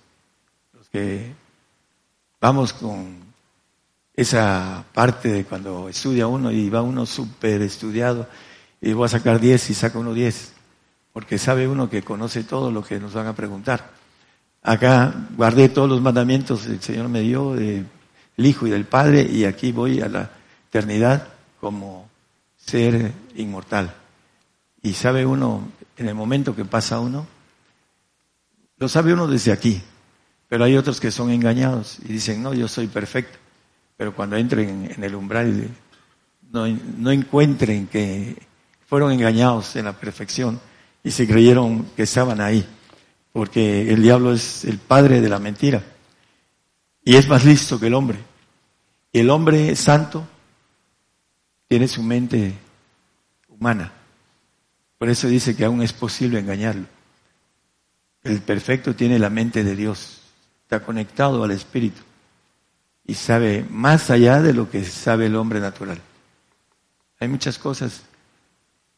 los que vamos con esa parte de cuando estudia uno y va uno súper estudiado y voy a sacar 10 y saca uno 10, porque sabe uno que conoce todo lo que nos van a preguntar. Acá guardé todos los mandamientos que el Señor me dio del Hijo y del Padre y aquí voy a la eternidad como ser inmortal. Y sabe uno, en el momento que pasa uno, lo sabe uno desde aquí, pero hay otros que son engañados y dicen, no, yo soy perfecto pero cuando entren en el umbral no, no encuentren que fueron engañados en la perfección y se creyeron que estaban ahí, porque el diablo es el padre de la mentira y es más listo que el hombre. Y el hombre santo tiene su mente humana. Por eso dice que aún es posible engañarlo. El perfecto tiene la mente de Dios, está conectado al Espíritu y sabe más allá de lo que sabe el hombre natural. Hay muchas cosas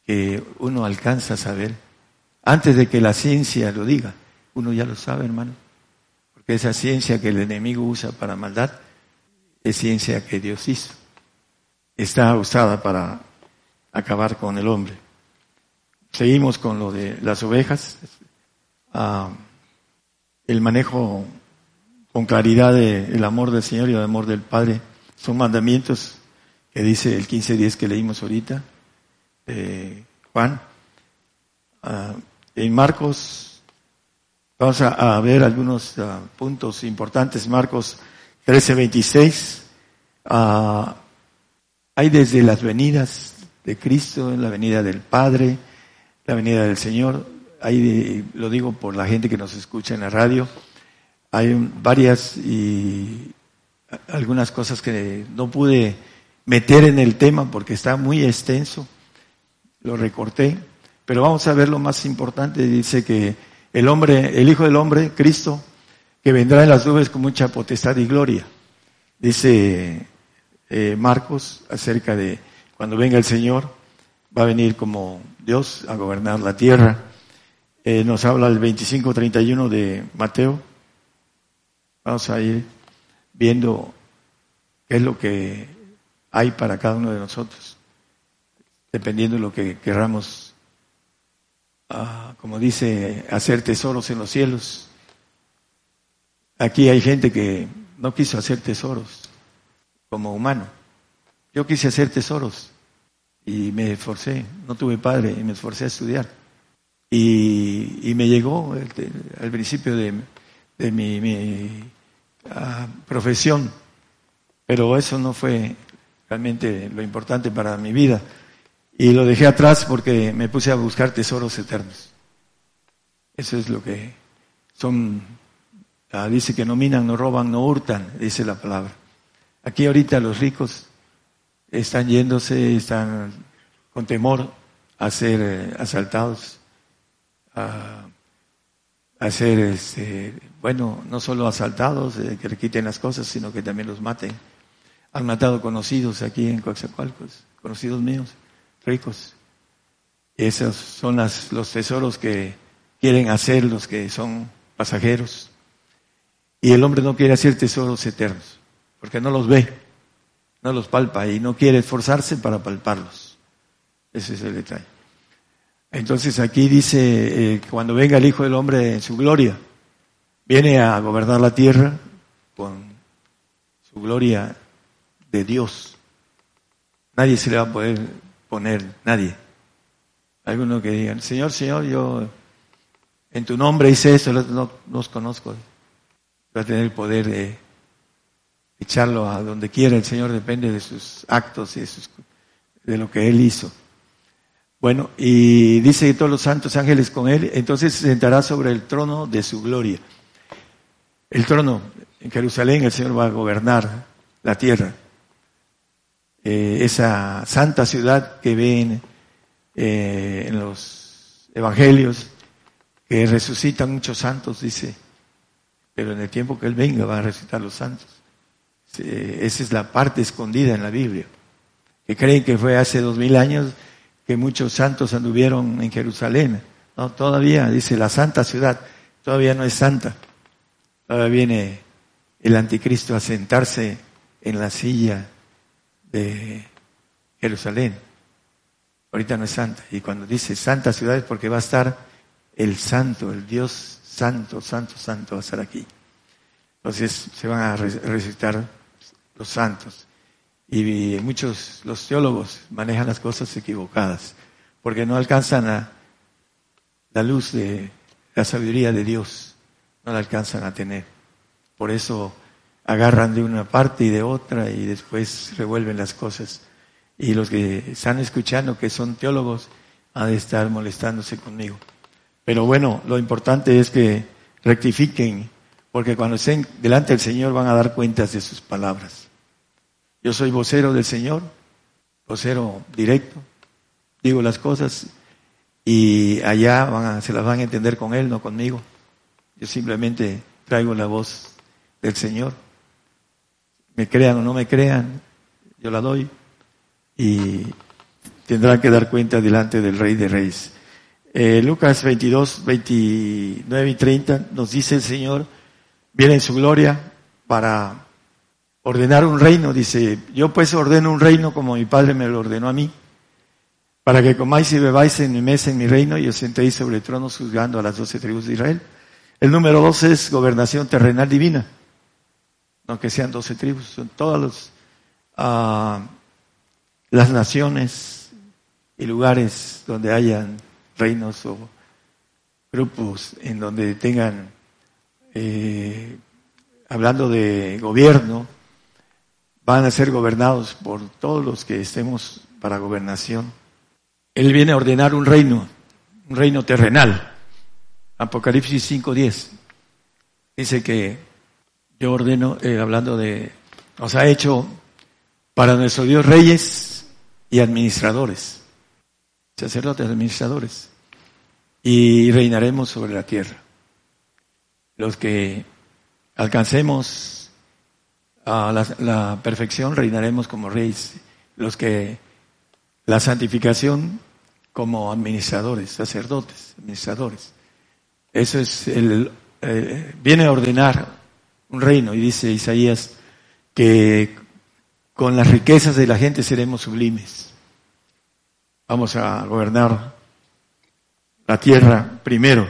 que uno alcanza a saber antes de que la ciencia lo diga. Uno ya lo sabe, hermano. Porque esa ciencia que el enemigo usa para maldad es ciencia que Dios hizo. Está usada para acabar con el hombre. Seguimos con lo de las ovejas. Ah, el manejo con claridad el amor del Señor y el amor del Padre. Son mandamientos que dice el 15.10 que leímos ahorita, Juan. Ah, en Marcos, vamos a, ver algunos ah, puntos importantes. Marcos 13.26. Ah, hay desde las venidas de Cristo, la venida del Padre, la venida del Señor. Ahí lo digo por la gente que nos escucha en la radio hay varias y algunas cosas que no pude meter en el tema porque está muy extenso, lo recorté, pero vamos a ver lo más importante, dice que el hombre, el Hijo del Hombre, Cristo, que vendrá en las nubes con mucha potestad y gloria. Dice eh, Marcos acerca de cuando venga el Señor, va a venir como Dios a gobernar la tierra. Eh, nos habla el 25-31 de Mateo Vamos a ir viendo qué es lo que hay para cada uno de nosotros, dependiendo de lo que queramos, ah, como dice, hacer tesoros en los cielos. Aquí hay gente que no quiso hacer tesoros como humano. Yo quise hacer tesoros y me esforcé, no tuve padre y me esforcé a estudiar. Y, me llegó al principio de, de mi, mi profesión, pero eso no fue realmente lo importante para mi vida. Y lo dejé atrás porque me puse a buscar tesoros eternos. Eso es lo que son, ah, dice que no minan, no roban, no hurtan, dice la palabra. Aquí ahorita los ricos están yéndose, están con temor a ser eh, asaltados, a, a ser este, bueno, no solo asaltados, eh, que le quiten las cosas, sino que también los maten. Han matado conocidos aquí en Coaxacualcos, conocidos míos, ricos. Esos son las, los tesoros que quieren hacer los que son pasajeros. Y el hombre no quiere hacer tesoros eternos, porque no los ve, no los palpa y no quiere esforzarse para palparlos. Ese es el detalle. Entonces aquí dice, eh, cuando venga el Hijo del Hombre en su gloria, viene a gobernar la tierra con su gloria de Dios. Nadie se le va a poder poner, nadie. Algunos que digan, Señor, Señor, yo en tu nombre hice eso, no, los conozco. Va a tener el poder de echarlo a donde quiera. El Señor depende de sus actos y de, de lo que Él hizo. Bueno, y dice que todos los santos ángeles con Él, entonces se sentará sobre el trono de su gloria. El trono en Jerusalén, el Señor va a gobernar la tierra. Eh, esa santa ciudad que ven eh, en los evangelios, que resucitan muchos santos, dice, pero en el tiempo que Él venga van a resucitar los santos. Esa es la parte escondida en la Biblia, que creen que fue hace dos mil años que muchos santos anduvieron en Jerusalén. No, todavía, dice, la santa ciudad, todavía no es santa. Todavía viene el anticristo a sentarse en la silla de Jerusalén. Ahorita no es santa. Y cuando dice santa ciudad es porque va a estar el santo, el Dios santo, santo, santo va a estar aquí. Entonces se van a resucitar los santos. Y muchos, los teólogos manejan las cosas equivocadas, porque no alcanzan a la luz de la sabiduría de Dios, no la alcanzan a tener. Por eso agarran de una parte y de otra y después revuelven las cosas. Y los que están escuchando, que son teólogos, han de estar molestándose conmigo. Pero bueno, lo importante es que rectifiquen, porque cuando estén delante del Señor van a dar cuentas de sus palabras. Yo soy vocero del Señor, vocero directo, digo las cosas y allá van a, se las van a entender con Él, no conmigo. Yo simplemente traigo la voz del Señor. Me crean o no me crean, yo la doy y tendrán que dar cuenta delante del Rey de Reyes. Eh, Lucas 22, 29 y 30 nos dice el Señor, viene en su gloria para ordenar un reino. Dice, yo pues ordeno un reino como mi Padre me lo ordenó a mí, para que comáis y bebáis en mi mesa en mi reino y os sentéis sobre tronos juzgando a las doce tribus de Israel. El número dos es gobernación terrenal divina, aunque sean doce tribus, son todas uh, las naciones y lugares donde hayan reinos o grupos en donde tengan, eh, hablando de gobierno, van a ser gobernados por todos los que estemos para gobernación. Él viene a ordenar un reino, un reino terrenal. Apocalipsis 5.10 dice que yo ordeno, eh, hablando de, nos ha hecho para nuestro Dios reyes y administradores, sacerdotes administradores, y reinaremos sobre la tierra. Los que alcancemos a la, perfección reinaremos como reyes, los que la santificación como administradores, sacerdotes, administradores. Eso es el, eh, viene a ordenar un reino y dice Isaías que con las riquezas de la gente seremos sublimes. Vamos a gobernar la tierra primero,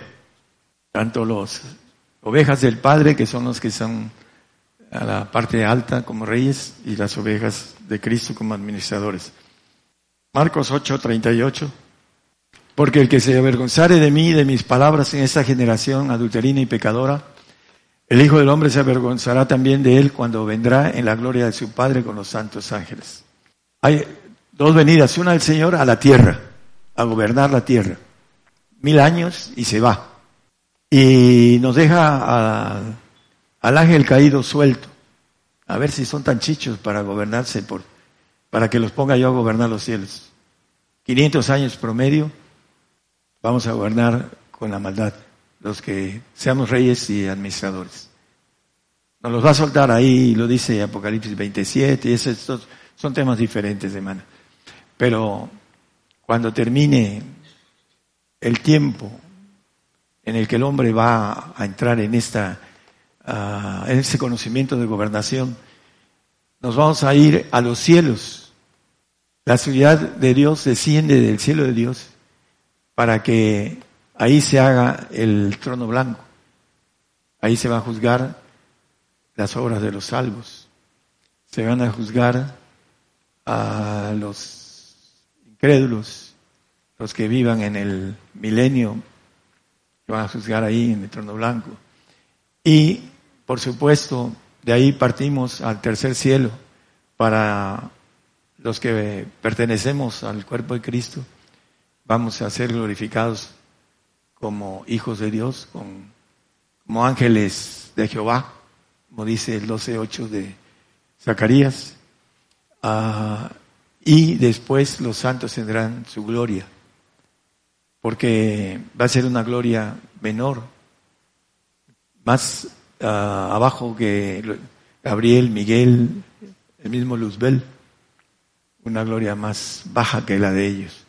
tanto los ovejas del Padre, que son los que son a la parte alta como reyes, y las ovejas de Cristo como administradores. Marcos 8, 38. Porque el que se avergonzare de mí y de mis palabras en esta generación adulterina y pecadora, el Hijo del Hombre se avergonzará también de él cuando vendrá en la gloria de su Padre con los santos ángeles. Hay dos venidas, una del Señor a la tierra, a gobernar la tierra. Mil años y se va. Y nos deja al ángel caído suelto. A ver si son tan chichos para gobernarse, por, para que los ponga yo a gobernar los cielos. 500 años promedio, vamos a gobernar con la maldad, los que seamos reyes y administradores. Nos los va a soltar ahí, lo dice Apocalipsis 27, y esos son temas diferentes, hermano. Pero cuando termine el tiempo en el que el hombre va a entrar en esta ah, en ese conocimiento de gobernación, nos vamos a ir a los cielos. La ciudad de Dios desciende del cielo de Dios para que ahí se haga el trono blanco. Ahí se va a juzgar las obras de los salvos. Se van a juzgar a los crédulos, los que vivan en el milenio, que van a juzgar ahí en el trono blanco. Y, por supuesto, de ahí partimos al tercer cielo para los que pertenecemos al cuerpo de Cristo. Vamos a ser glorificados como hijos de Dios, como ángeles de Jehová, como dice el 12.8 de Zacarías. Ah, y después los santos tendrán su gloria, porque va a ser una gloria menor, más ah, abajo que Gabriel, Miguel, el mismo Luzbel, una gloria más baja que la de ellos.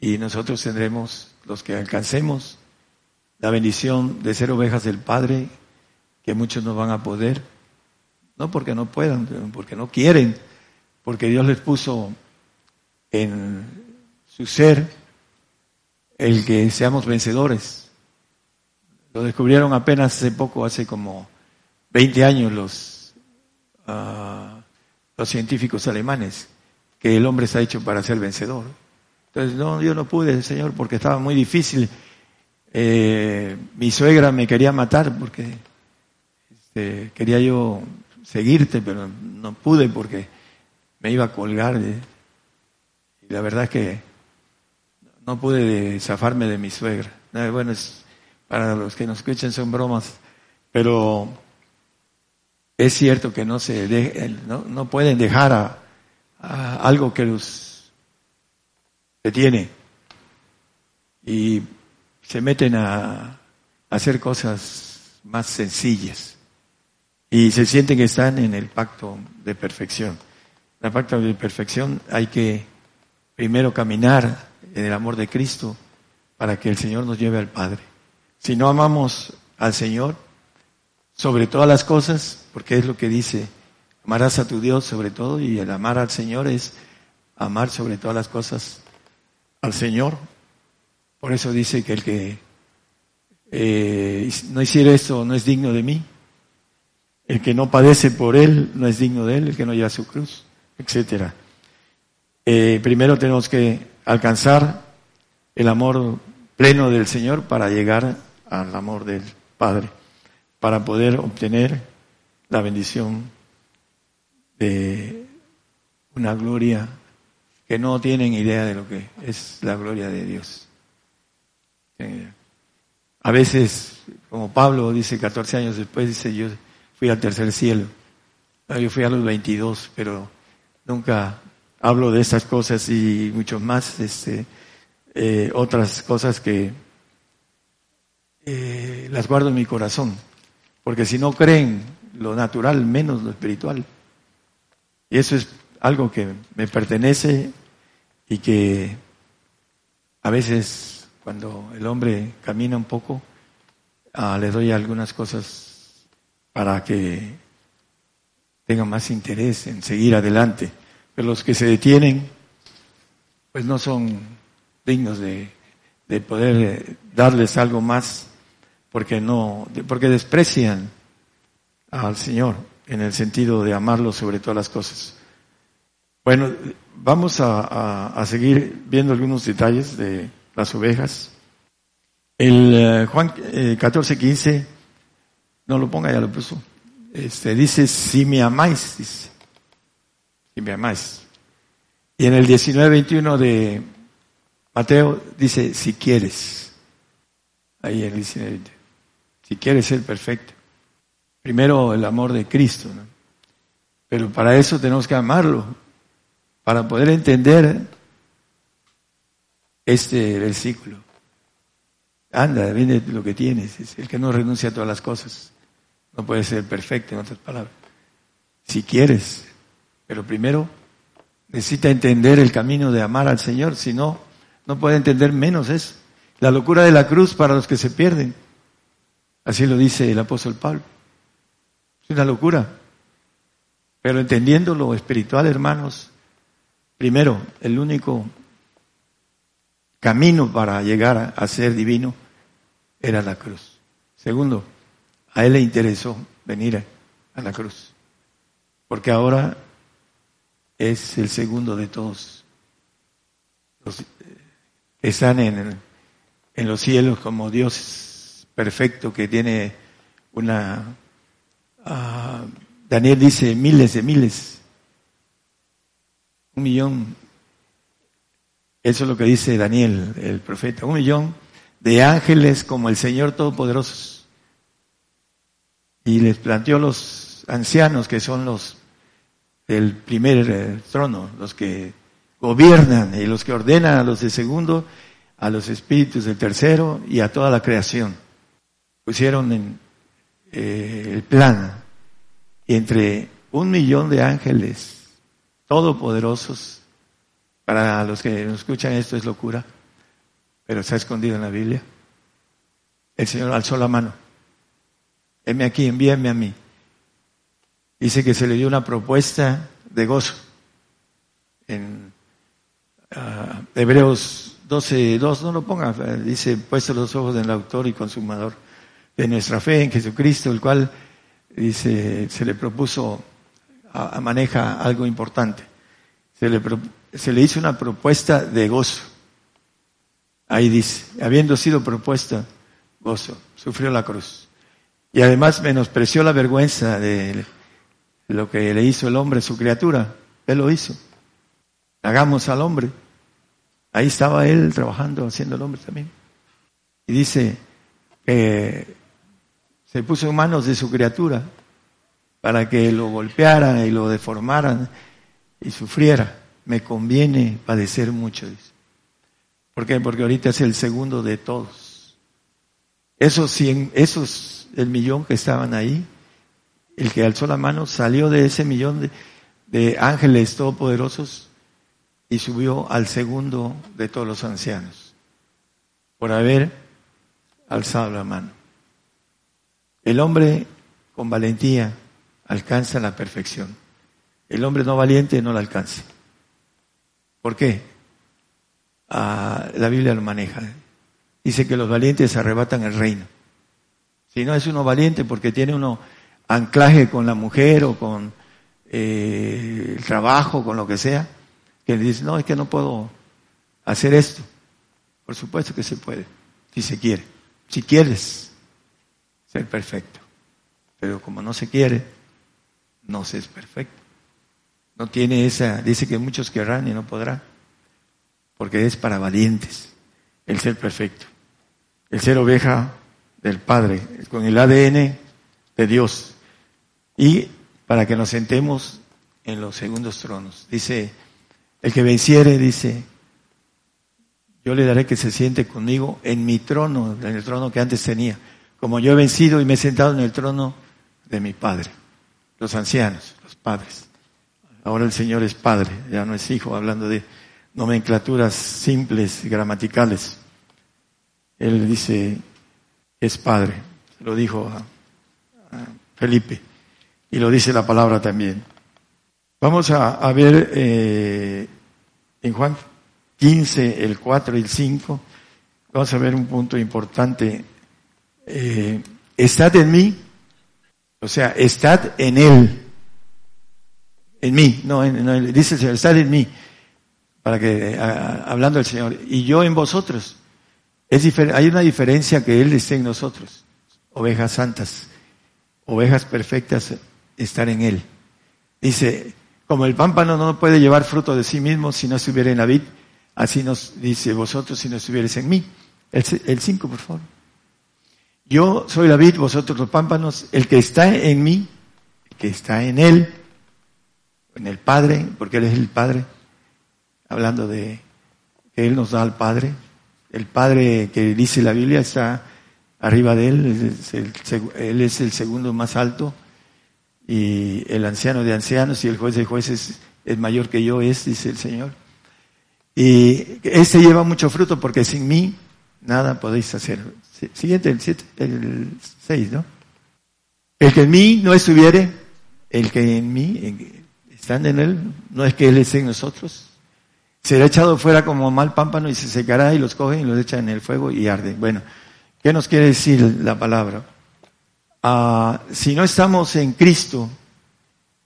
Y nosotros tendremos, los que alcancemos la bendición de ser ovejas del Padre, que muchos no van a poder, no porque no puedan, porque no quieren, porque Dios les puso en su ser el que seamos vencedores. Lo descubrieron apenas hace poco, hace como 20 años los, uh, los científicos alemanes, que el hombre está hecho para ser vencedor. Entonces, no, yo no pude, Señor, porque estaba muy difícil. Eh, mi suegra me quería matar porque este, quería yo seguirte, pero no pude porque me iba a colgar. y la verdad es que no pude zafarme de mi suegra. Bueno, es, para los que nos escuchen son bromas, pero es cierto que no se no, pueden dejar a, algo que los detiene y se meten a hacer cosas más sencillas. Y se sienten que están en el pacto de perfección. La pacto de perfección hay que primero caminar en el amor de Cristo para que el Señor nos lleve al Padre. Si no amamos al Señor sobre todas las cosas, porque es lo que dice, amarás a tu Dios sobre todo y el amar al Señor es amar sobre todas las cosas al Señor. Por eso dice que el que eh, no hiciera esto no es digno de mí. El que no padece por él no es digno de él, el que no lleva su cruz etcétera. Eh, primero tenemos que alcanzar el amor pleno del Señor para llegar al amor del Padre, para poder obtener la bendición de una gloria que no tienen idea de lo que es la gloria de Dios. Eh, a veces, como Pablo dice 14 años después, dice yo fui al tercer cielo. Yo fui a los 22, pero Nunca hablo de estas cosas y mucho más, este, eh, otras cosas que eh, las guardo en mi corazón. Porque si no creen lo natural, menos lo espiritual. Y eso es algo que me pertenece y que a veces cuando el hombre camina un poco, ah, le doy algunas cosas para que tengan más interés en seguir adelante. Pero los que se detienen, pues no son dignos de, de poder eh, darles algo más, porque no, porque desprecian al Señor en el sentido de amarlo sobre todas las cosas. Bueno, vamos a, seguir viendo algunos detalles de las ovejas. El eh, Juan eh, 14, 15, no lo ponga, ya lo puso. Este, dice, si me amáis, dice, si me amáis. Y en el 19-21 de Mateo dice, si quieres. Ahí en el 19, si quieres ser perfecto. Primero el amor de Cristo, ¿no? Pero para eso tenemos que amarlo, para poder entender este versículo. Anda, vende lo que tienes. Es el que no renuncia a todas las cosas. No puede ser perfecto, en otras palabras. Si quieres, pero primero necesita entender el camino de amar al Señor, si no, no puede entender menos eso. La locura de la cruz para los que se pierden. Así lo dice el apóstol Pablo. Es una locura. Pero entendiendo lo espiritual, hermanos, primero, el único camino para llegar a ser divino era la cruz. Segundo, a él le interesó venir a la cruz. Porque ahora es el segundo de todos. Los que están en, los cielos como Dios perfecto que tiene una uh, Daniel dice miles de miles. Un millón. Eso es lo que dice Daniel, el profeta. Un millón de ángeles como el Señor Todopoderoso. Y les planteó los ancianos que son los del primer eh, trono, los que gobiernan y los que ordenan a los de segundo, a los espíritus del tercero y a toda la creación. Pusieron en eh, el plan entre un millón de ángeles todopoderosos, para los que nos escuchan esto es locura, pero está escondido en la Biblia. El Señor alzó la mano. Heme aquí, envíame a mí. Dice que se le dio una propuesta de gozo. En uh, Hebreos 12, 2, no lo ponga, dice, puesto los ojos en el autor y consumador de nuestra fe en Jesucristo, el cual, dice, se le propuso, maneja algo importante. Se le, se le hizo una propuesta de gozo. Ahí dice, habiendo sido propuesta, gozo, sufrió la cruz. Y además menospreció la vergüenza de lo que le hizo el hombre, su criatura. Él lo hizo. Hagamos al hombre. Ahí estaba él trabajando, haciendo el hombre también. Y dice que se puso en manos de su criatura para que lo golpearan y lo deformaran y sufriera. Me conviene padecer mucho. ¿Por qué? Porque ahorita es el segundo de todos. Esos cien, esos, el millón que estaban ahí, el que alzó la mano salió de ese millón de, de ángeles todopoderosos y subió al segundo de todos los ancianos por haber alzado la mano. El hombre con valentía alcanza la perfección. El hombre no valiente no la alcanza. ¿Por qué? Ah, la Biblia lo maneja. Dice que los valientes arrebatan el reino. Si no es uno valiente porque tiene uno anclaje con la mujer o con eh, el trabajo, con lo que sea, que dice, no, es que no puedo hacer esto. Por supuesto que se puede, si se quiere. Si quieres ser perfecto. Pero como no se quiere, no se es perfecto. No tiene esa, dice que muchos querrán y no podrán. Porque es para valientes el ser perfecto. El ser oveja del Padre, con el ADN de Dios y para que nos sentemos en los segundos tronos. Dice, el que venciere, dice, yo le daré que se siente conmigo en mi trono, en el trono que antes tenía, como yo he vencido y me he sentado en el trono de mi Padre, los ancianos, los padres. Ahora el Señor es Padre, ya no es Hijo, hablando de nomenclaturas simples gramaticales. Él dice, es Padre, lo dijo a Felipe. Y lo dice la palabra también. Vamos a, ver eh, en Juan 15, el 4 y el 5. Vamos a ver un punto importante. Eh, estad en mí, o sea, estad en Él. En mí, no, en, dice el Señor, estad en mí. Para que, hablando del Señor, y yo en vosotros. Es hay una diferencia que Él esté en nosotros. Ovejas santas, ovejas perfectas estar en Él. Dice, como el pámpano no puede llevar fruto de sí mismo si no estuviera en la vid, así nos dice vosotros si no estuvierais en mí. El 5, por favor. Yo soy la vid, vosotros los pámpanos, el que está en mí, el que está en Él, en el Padre, porque Él es el Padre, hablando de que Él nos da al Padre. El Padre que dice la Biblia está arriba de Él, Él es el segundo más alto y el anciano de ancianos y el juez de jueces es mayor que yo es, dice el Señor. Y este lleva mucho fruto porque sin mí nada podéis hacer. Siguiente, el, siete, el 6, ¿no? El que en mí no estuviere, el que en mí, están en él, no es que él esté en nosotros, será echado fuera como mal pámpano y se secará y los cogen y los echan en el fuego y arden. Bueno, ¿qué nos quiere decir la palabra? Ah, si no estamos en Cristo,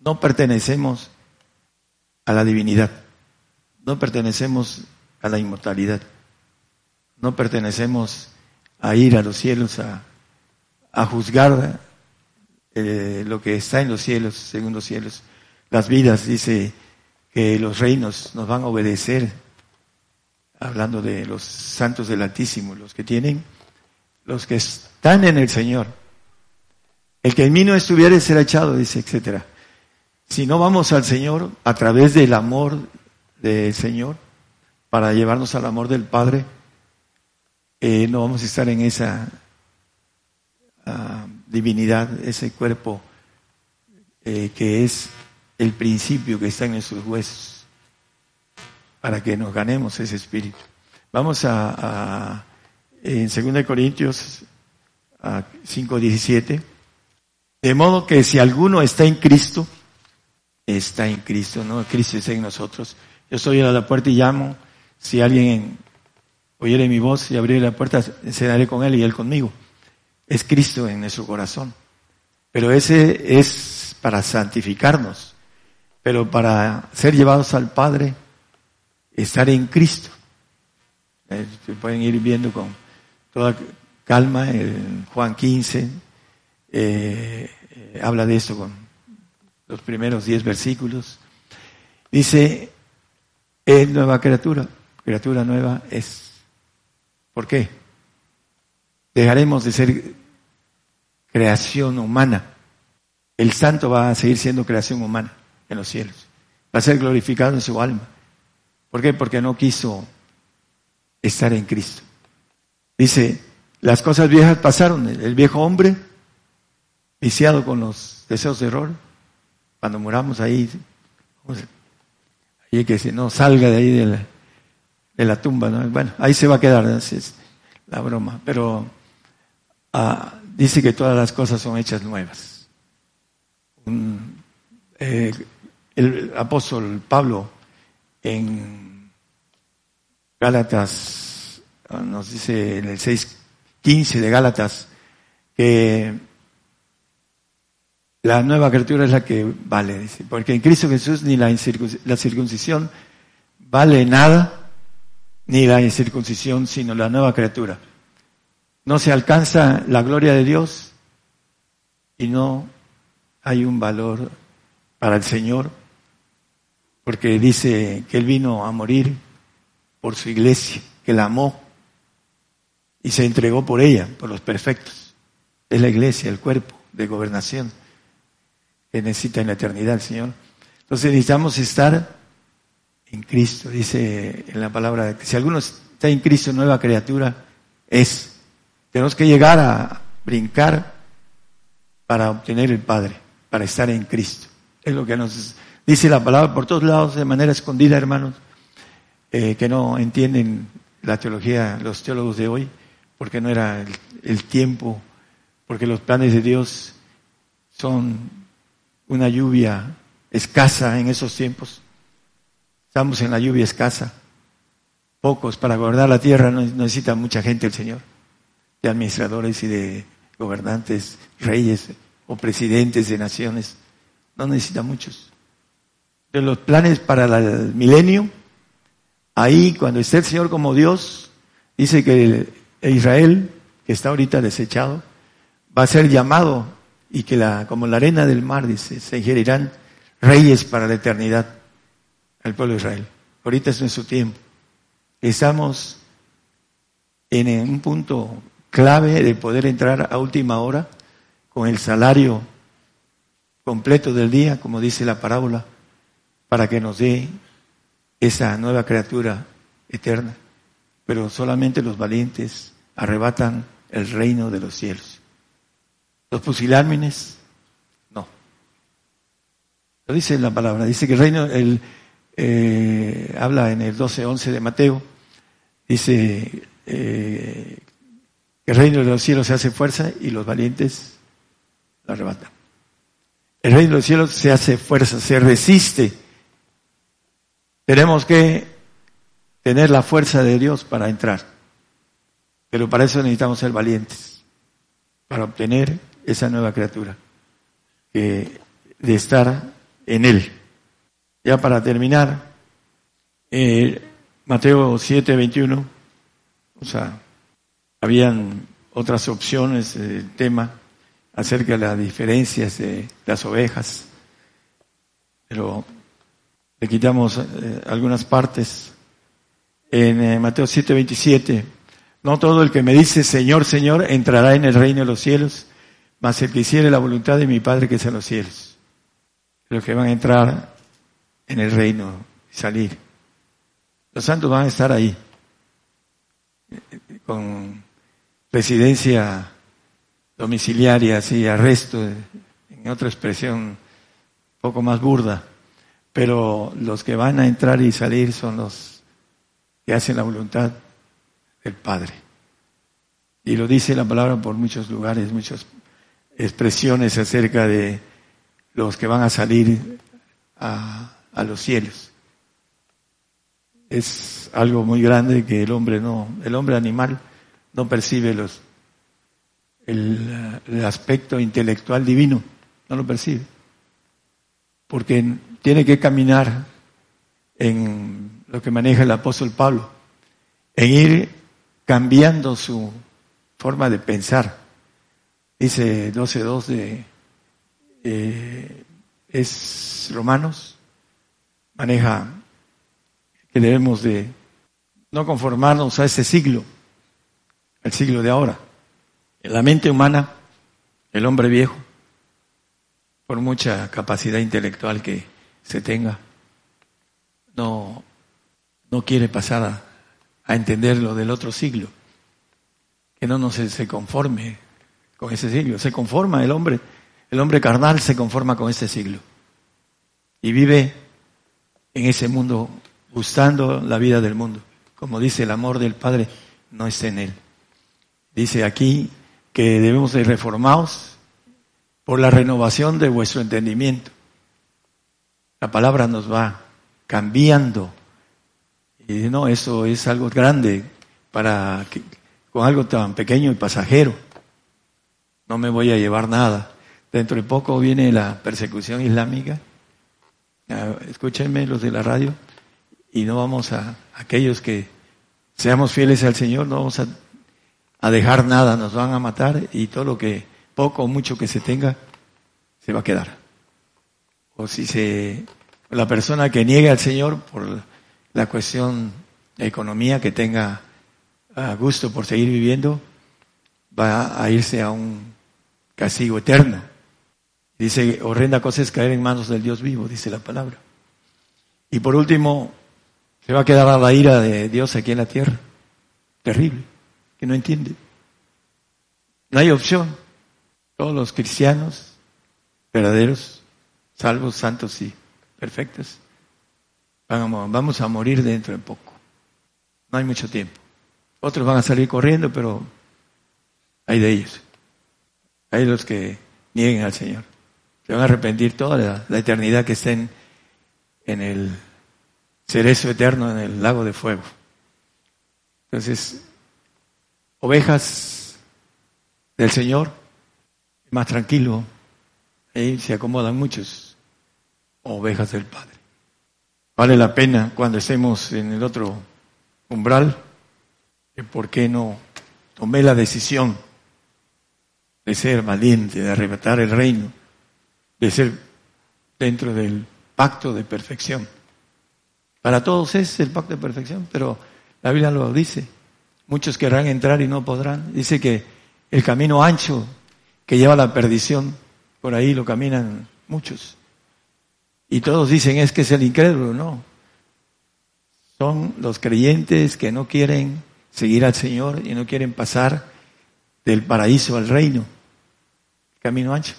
no pertenecemos a la divinidad, no pertenecemos a la inmortalidad, no pertenecemos a ir a los cielos a, juzgar eh, lo que está en los cielos, según los cielos. Las vidas, dice que los reinos nos van a obedecer, hablando de los santos del Altísimo, los que tienen, los que están en el Señor. El que en mí no estuviera será echado, dice, etcétera. Si no vamos al Señor a través del amor del Señor, para llevarnos al amor del Padre, eh, no vamos a estar en esa ah, divinidad, ese cuerpo eh, que es el principio que está en nuestros huesos, para que nos ganemos ese espíritu. Vamos a, a en 2 Corintios 5:17, de modo que si alguno está en Cristo, está en Cristo, no Cristo está en nosotros. Yo estoy a la puerta y llamo, si alguien oyere mi voz y abriere la puerta, cenaré con él y él conmigo. Es Cristo en nuestro corazón. Pero ese es para santificarnos. Pero para ser llevados al Padre, estar en Cristo. Eh, pueden ir viendo con toda calma. En Juan 15 eh, eh, habla de esto con los primeros diez versículos. Dice, es nueva criatura criatura nueva es. ¿Por qué? Dejaremos de ser creación humana. El santo va a seguir siendo creación humana en los cielos. Va a ser glorificado en su alma. ¿Por qué? Porque no quiso estar en Cristo. Dice, las cosas viejas pasaron. El viejo hombre, viciado con los deseos de error, cuando muramos ahí, ahí que se no salga de ahí de la, la tumba. ¿no? Bueno, ahí se va a quedar, es la broma. Pero ah, dice que todas las cosas son hechas nuevas. Eh, el apóstol Pablo en Gálatas, ah, nos dice en el 6.15 de Gálatas, que la nueva criatura es la que vale, dice, porque en Cristo Jesús ni la, la circuncisión vale nada, ni la incircuncisión, sino la nueva criatura. No se alcanza la gloria de Dios y no hay un valor para el Señor, porque dice que Él vino a morir por su iglesia, que la amó y se entregó por ella, por los perfectos. Es la iglesia, el cuerpo de gobernación que necesita en la eternidad el Señor. Entonces necesitamos estar en Cristo. Dice en la palabra que si alguno está en Cristo, nueva criatura es. Tenemos que llegar a brincar para obtener el Padre, para estar en Cristo. Es lo que nos dice la palabra por todos lados de manera escondida, hermanos, eh, que no entienden la teología, los teólogos de hoy, porque no era el tiempo, porque los planes de Dios son una lluvia escasa en esos tiempos Estamos en la lluvia escasa. Pocos para gobernar la tierra necesita mucha gente el Señor. De administradores y de gobernantes, reyes o presidentes de naciones. No necesita muchos. De los planes para el milenio, ahí cuando esté el Señor como Dios, dice que Israel, que está ahorita desechado, va a ser llamado y que la, como la arena del mar, dice, se ingerirán reyes para la eternidad al pueblo de Israel. Ahorita es nuestro tiempo. Estamos en un punto clave de poder entrar a última hora con el salario completo del día, como dice la parábola, para que nos dé esa nueva criatura eterna. Pero solamente los valientes arrebatan el reino de los cielos. Los pusilámines, no. Lo dice la palabra, dice que el reino, el, eh, habla en el 12.11 de Mateo, dice eh, el reino de los cielos se hace fuerza y los valientes la arrebatan. El reino de los cielos se hace fuerza, se resiste. Tenemos que tener la fuerza de Dios para entrar. Pero para eso necesitamos ser valientes, para obtener esa nueva criatura, de estar en Él. Ya para terminar, eh, Mateo 7, 21, o sea, habían otras opciones del tema acerca de las diferencias de las ovejas, pero le quitamos eh, algunas partes. En eh, Mateo 7:27, no todo el que me dice Señor, Señor, entrará en el reino de los cielos, mas el que hiciere la voluntad de mi Padre que es en los cielos. Los que van a entrar en el reino salir. Los santos van a estar ahí, con residencia domiciliaria, así, arresto, en otra expresión un poco más burda, pero los que van a entrar y salir son los que hacen la voluntad del Padre. Y lo dice la palabra por muchos lugares, muchas expresiones acerca de los que van a salir a, a los cielos. Es algo muy grande que el hombre no, el hombre animal no percibe los, el, aspecto intelectual divino, no lo percibe. Porque tiene que caminar en lo que maneja el apóstol Pablo, en ir cambiando su forma de pensar. Dice 12.2 de eh, es Romanos, maneja que debemos de no conformarnos a ese siglo, el siglo de ahora. La mente humana, el hombre viejo, por mucha capacidad intelectual que se tenga, no, no quiere pasar a, a entender lo del otro siglo, que no nos se conforme con ese siglo, se conforma el hombre, el hombre carnal se conforma con ese siglo y vive en ese mundo gustando la vida del mundo. Como dice el amor del Padre, no está en él. Dice aquí que debemos de reformados por la renovación de vuestro entendimiento. La palabra nos va cambiando. Y no, eso es algo grande para que, con algo tan pequeño y pasajero. No me voy a llevar nada. Dentro de poco viene la persecución islámica. Escúchenme los de la radio y no vamos a, aquellos que seamos fieles al Señor, no vamos a, dejar nada, nos van a matar y todo lo que, poco o mucho que se tenga, se va a quedar. O si se, la persona que niegue al Señor por la cuestión de economía, que tenga gusto por seguir viviendo, va a irse a un castigo eterno. Dice, horrenda cosa es caer en manos del Dios vivo, dice la palabra. Y por último, se va a quedar a la ira de Dios aquí en la tierra. Terrible, que no entiende. No hay opción. Todos los cristianos verdaderos, salvos, santos y perfectos, vamos a morir dentro de poco. No hay mucho tiempo. Otros van a salir corriendo, pero hay de ellos. Hay los que nieguen al Señor. Se van a arrepentir toda la, eternidad que estén en el cerezo eterno en el lago de fuego. Entonces, ovejas del Señor, más tranquilo, ahí se acomodan muchos, ovejas del Padre. Vale la pena cuando estemos en el otro umbral, por qué no tomé la decisión de ser valiente, de arrebatar el reino, de ser dentro del pacto de perfección. Para todos es el pacto de perfección, pero la Biblia lo dice. Muchos querrán entrar y no podrán. Dice que el camino ancho que lleva a la perdición, por ahí lo caminan muchos. Y todos dicen es que es el incrédulo, no. Son los creyentes que no quieren seguir al Señor y no quieren pasar del paraíso al reino. Camino ancho.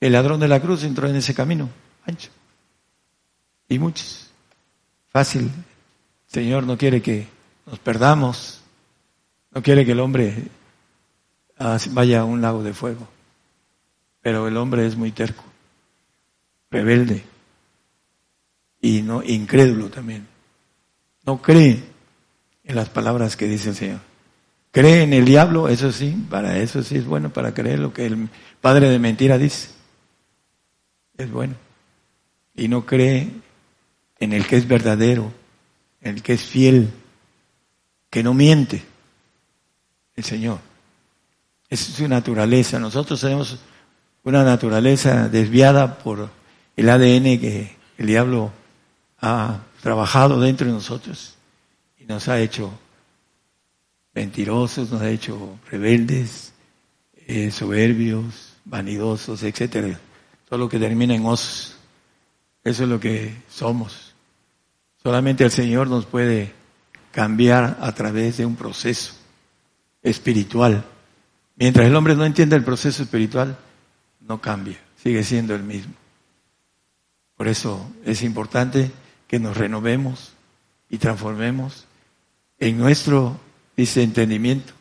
El ladrón de la cruz entró en ese camino ancho. Y muchos fácil. Señor no quiere que nos perdamos, no quiere que el hombre ah, vaya a un lago de fuego. Pero el hombre es muy terco, rebelde y no incrédulo también. No cree en las palabras que dice el Señor. Cree en el diablo, eso sí, para eso sí es bueno, para creer lo que el padre de mentira dice. Es bueno. Y no cree en el que es verdadero, en el que es fiel, que no miente, el Señor. Es su naturaleza. Nosotros tenemos una naturaleza desviada por el ADN que el diablo ha trabajado dentro de nosotros y nos ha hecho mentirosos, nos ha hecho rebeldes, eh, soberbios, vanidosos, etcétera. Todo lo que termina en osos. Eso es lo que somos. Solamente el Señor nos puede cambiar a través de un proceso espiritual. Mientras el hombre no entienda el proceso espiritual, no cambia, sigue siendo el mismo. Por eso es importante que nos renovemos y transformemos en nuestro dice entendimiento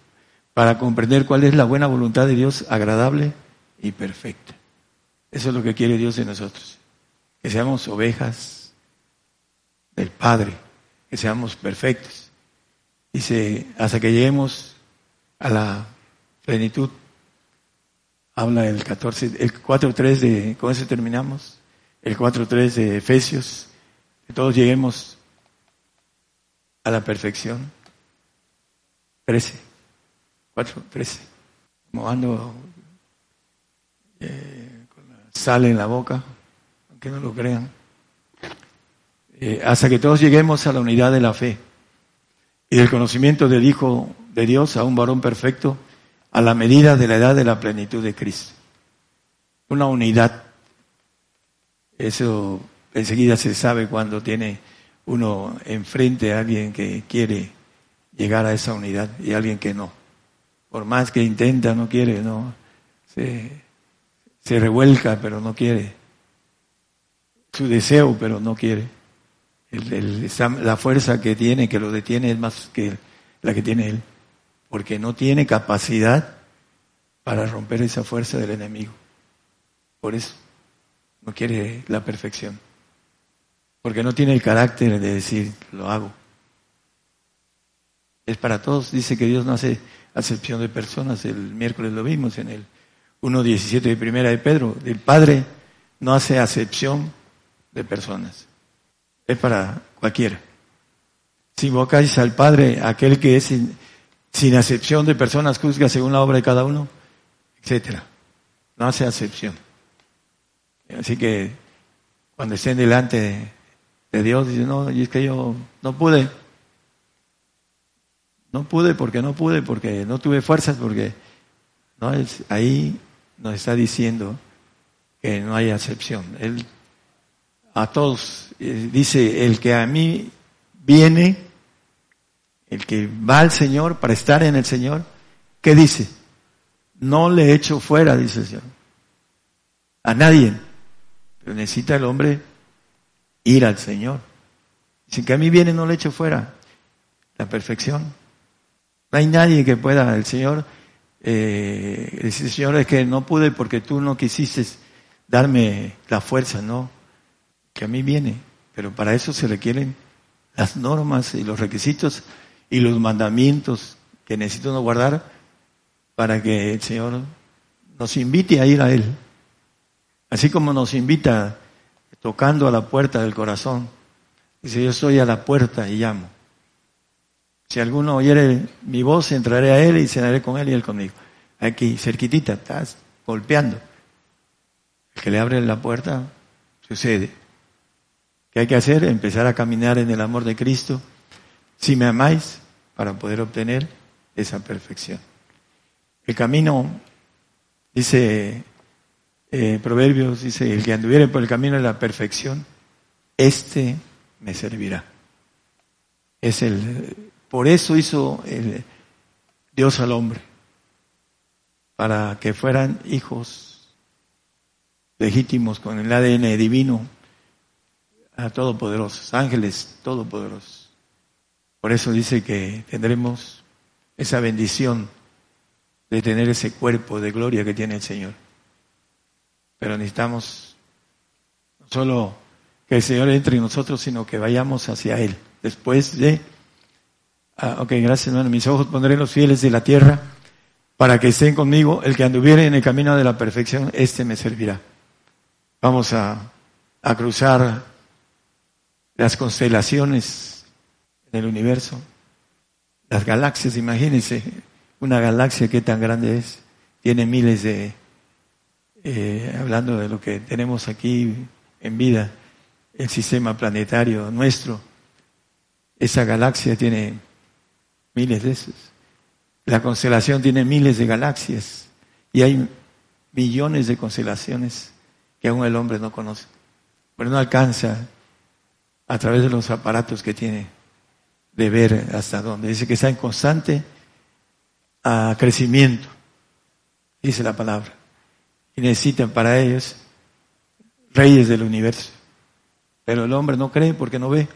para comprender cuál es la buena voluntad de Dios agradable y perfecta. Eso es lo que quiere Dios de nosotros. Que seamos ovejas del Padre, que seamos perfectos. Dice, hasta que lleguemos a la plenitud. Habla el 14, el 4.3 de, con eso terminamos, el 4.3 de Efesios, que todos lleguemos a la perfección. 13, 4, 13. Como ando eh, con la sal en la boca, aunque no lo crean. Eh, hasta que todos lleguemos a la unidad de la fe y del conocimiento del Hijo de Dios, a un varón perfecto, a la medida de la edad de la plenitud de Cristo. Una unidad. Eso enseguida se sabe cuando tiene uno enfrente a alguien que quiere llegar a esa unidad y alguien que no. Por más que intenta, no quiere, no. Se, se revuelca, pero no quiere. Su deseo, pero no quiere. la fuerza que tiene, que lo detiene, es más que la que tiene él. Porque no tiene capacidad para romper esa fuerza del enemigo. Por eso no quiere la perfección. Porque no tiene el carácter de decir, lo hago es para todos. Dice que Dios no hace acepción de personas. El miércoles lo vimos en el 1.17 de primera de Pedro. El Padre no hace acepción de personas. Es para cualquiera. Si invocáis al Padre, aquel que es sin, acepción de personas, juzga según la obra de cada uno, etcétera. No hace acepción. Así que cuando estén delante de Dios, dicen, no, y es que yo no pude, no pude porque no pude, porque no tuve fuerzas, porque no es, ahí nos está diciendo que no hay acepción. Él a todos eh, dice el que a mí viene, el que va al Señor para estar en el Señor, ¿qué dice? No le echo fuera, dice el Señor. A nadie. Pero necesita el hombre ir al Señor. Dice que a mí viene, no le echo fuera. La perfección. No hay nadie que pueda, el Señor, eh, Señor, es que no pude porque tú no quisiste darme la fuerza, no, que a mí viene, pero para eso se requieren las normas y los requisitos y los mandamientos que necesito guardar para que el Señor nos invite a ir a Él. Así como nos invita tocando a la puerta del corazón. Dice, yo estoy a la puerta y llamo. Si alguno oyere mi voz, entraré a él y cenaré con él y él conmigo. Aquí, cerquitita, estás golpeando. El que le abre la puerta, sucede. ¿Qué hay que hacer? Empezar a caminar en el amor de Cristo. Si me amáis, para poder obtener esa perfección. El camino, dice eh, Proverbios, dice, el que anduviere por el camino de la perfección, este me servirá. Es el por eso hizo el Dios al hombre, para que fueran hijos legítimos con el ADN divino a todopoderosos, ángeles todopoderosos. Por eso dice que tendremos esa bendición de tener ese cuerpo de gloria que tiene el Señor. Pero necesitamos no solo que el Señor entre en nosotros, sino que vayamos hacia Él después de Ah, ok, gracias hermano. Mis ojos pondré los fieles de la tierra para que estén conmigo. El que anduviere en el camino de la perfección, este me servirá. Vamos a, a cruzar las constelaciones en el universo, las galaxias, imagínense una galaxia que tan grande es. tiene miles de, eh, hablando de lo que tenemos aquí en vida, el sistema planetario nuestro, esa galaxia tiene miles de esos. La constelación tiene miles de galaxias y hay millones de constelaciones que aún el hombre no conoce. Pero no alcanza a través de los aparatos que tiene de ver hasta dónde. Dice que está en constante ah, crecimiento, dice la palabra. Y necesitan para ellos reyes del universo. Pero el hombre no cree porque no ve,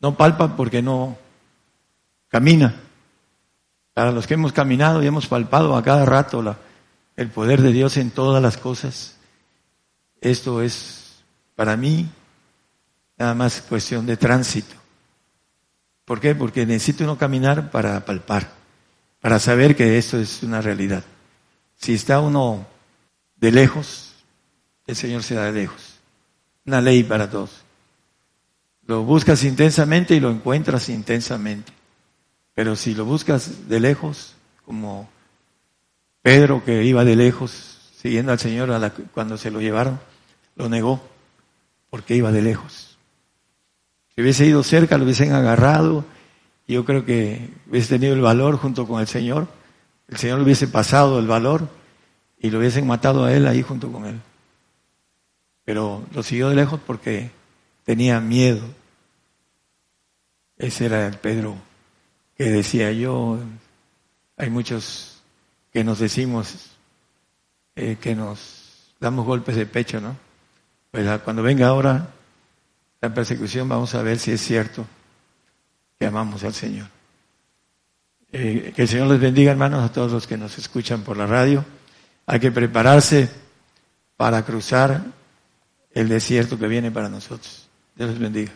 no palpa porque no camina. Para los que hemos caminado y hemos palpado a cada rato el poder de Dios en todas las cosas, esto es para mí nada más cuestión de tránsito. ¿Por qué? Porque necesito uno caminar para palpar, para saber que esto es una realidad. Si está uno de lejos, el Señor se da de lejos una ley para todos. Lo buscas intensamente y lo encuentras intensamente. Pero si lo buscas de lejos, como Pedro que iba de lejos siguiendo al Señor cuando se lo llevaron, lo negó porque iba de lejos. Si hubiese ido cerca, lo hubiesen agarrado yo creo que hubiese tenido el valor junto con el Señor. El Señor le hubiese pasado el valor y lo hubiesen matado a él ahí junto con él pero lo siguió de lejos porque tenía miedo. Ese era el Pedro que decía yo, hay muchos que nos decimos eh, que nos damos golpes de pecho, ¿no? Pues cuando venga ahora la persecución vamos a ver si es cierto que amamos al Señor. Eh, que el Señor les bendiga, hermanos, a todos los que nos escuchan por la radio. Hay que prepararse para cruzar el desierto que viene para nosotros. Dios les bendiga.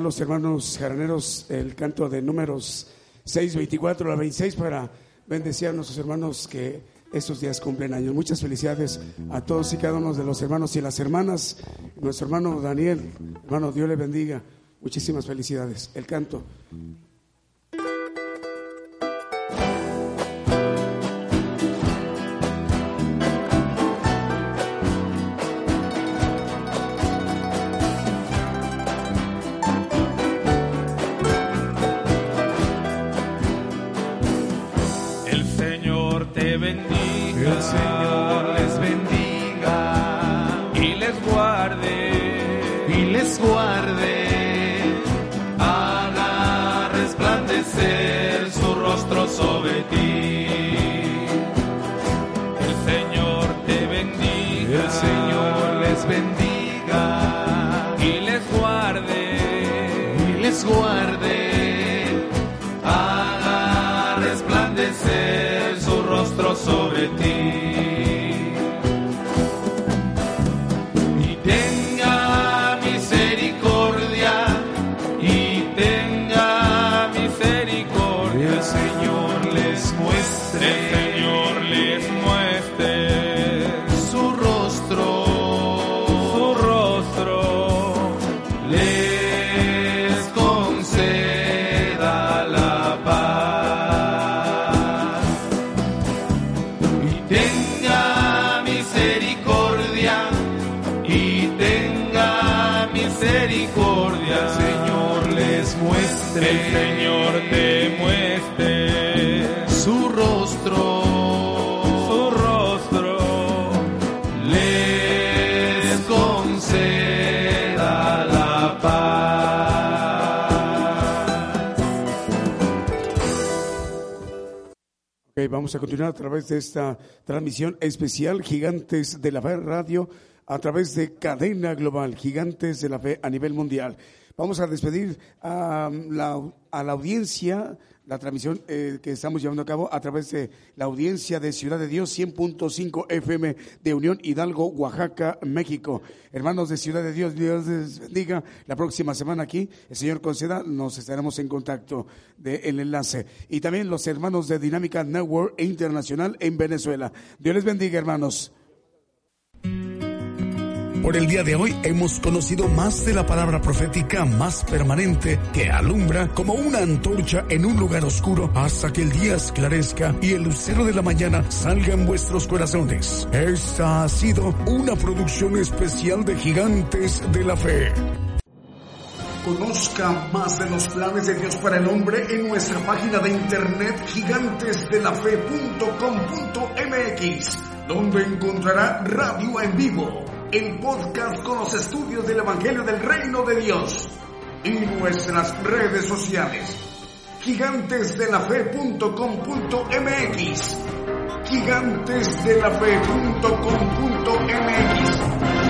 Los hermanos jaraneros el canto de números 6, 24 a 26 para bendecir a nuestros hermanos que estos días cumplen años. Muchas felicidades a todos y cada uno de los hermanos y las hermanas. Nuestro hermano Daniel, hermano, Dios le bendiga. Muchísimas felicidades. El canto. Vamos a continuar a través de esta transmisión especial Gigantes de la Fe Radio a través de Cadena Global, Gigantes de la Fe a nivel mundial. Vamos a despedir a la, a la audiencia la transmisión eh, que estamos llevando a cabo a través de la audiencia de Ciudad de Dios 100.5 FM de Unión Hidalgo, Oaxaca, México. Hermanos de Ciudad de Dios, Dios les bendiga. La próxima semana aquí, el Señor conceda, nos estaremos en contacto del enlace. Y también los hermanos de Dinámica Network Internacional en Venezuela. Dios les bendiga, hermanos. Por el día de hoy hemos conocido más de la palabra profética más permanente que alumbra como una antorcha en un lugar oscuro hasta que el día esclarezca y el lucero de la mañana salga en vuestros corazones. Esta ha sido una producción especial de Gigantes de la Fe. Conozca más de los planes de Dios para el hombre en nuestra página de internet gigantesdelafe.com.mx, donde encontrará radio en vivo el podcast con los estudios del Evangelio del Reino de Dios y nuestras redes sociales. Gigantesdelafe.com.mx Gigantesdelafe.com.mx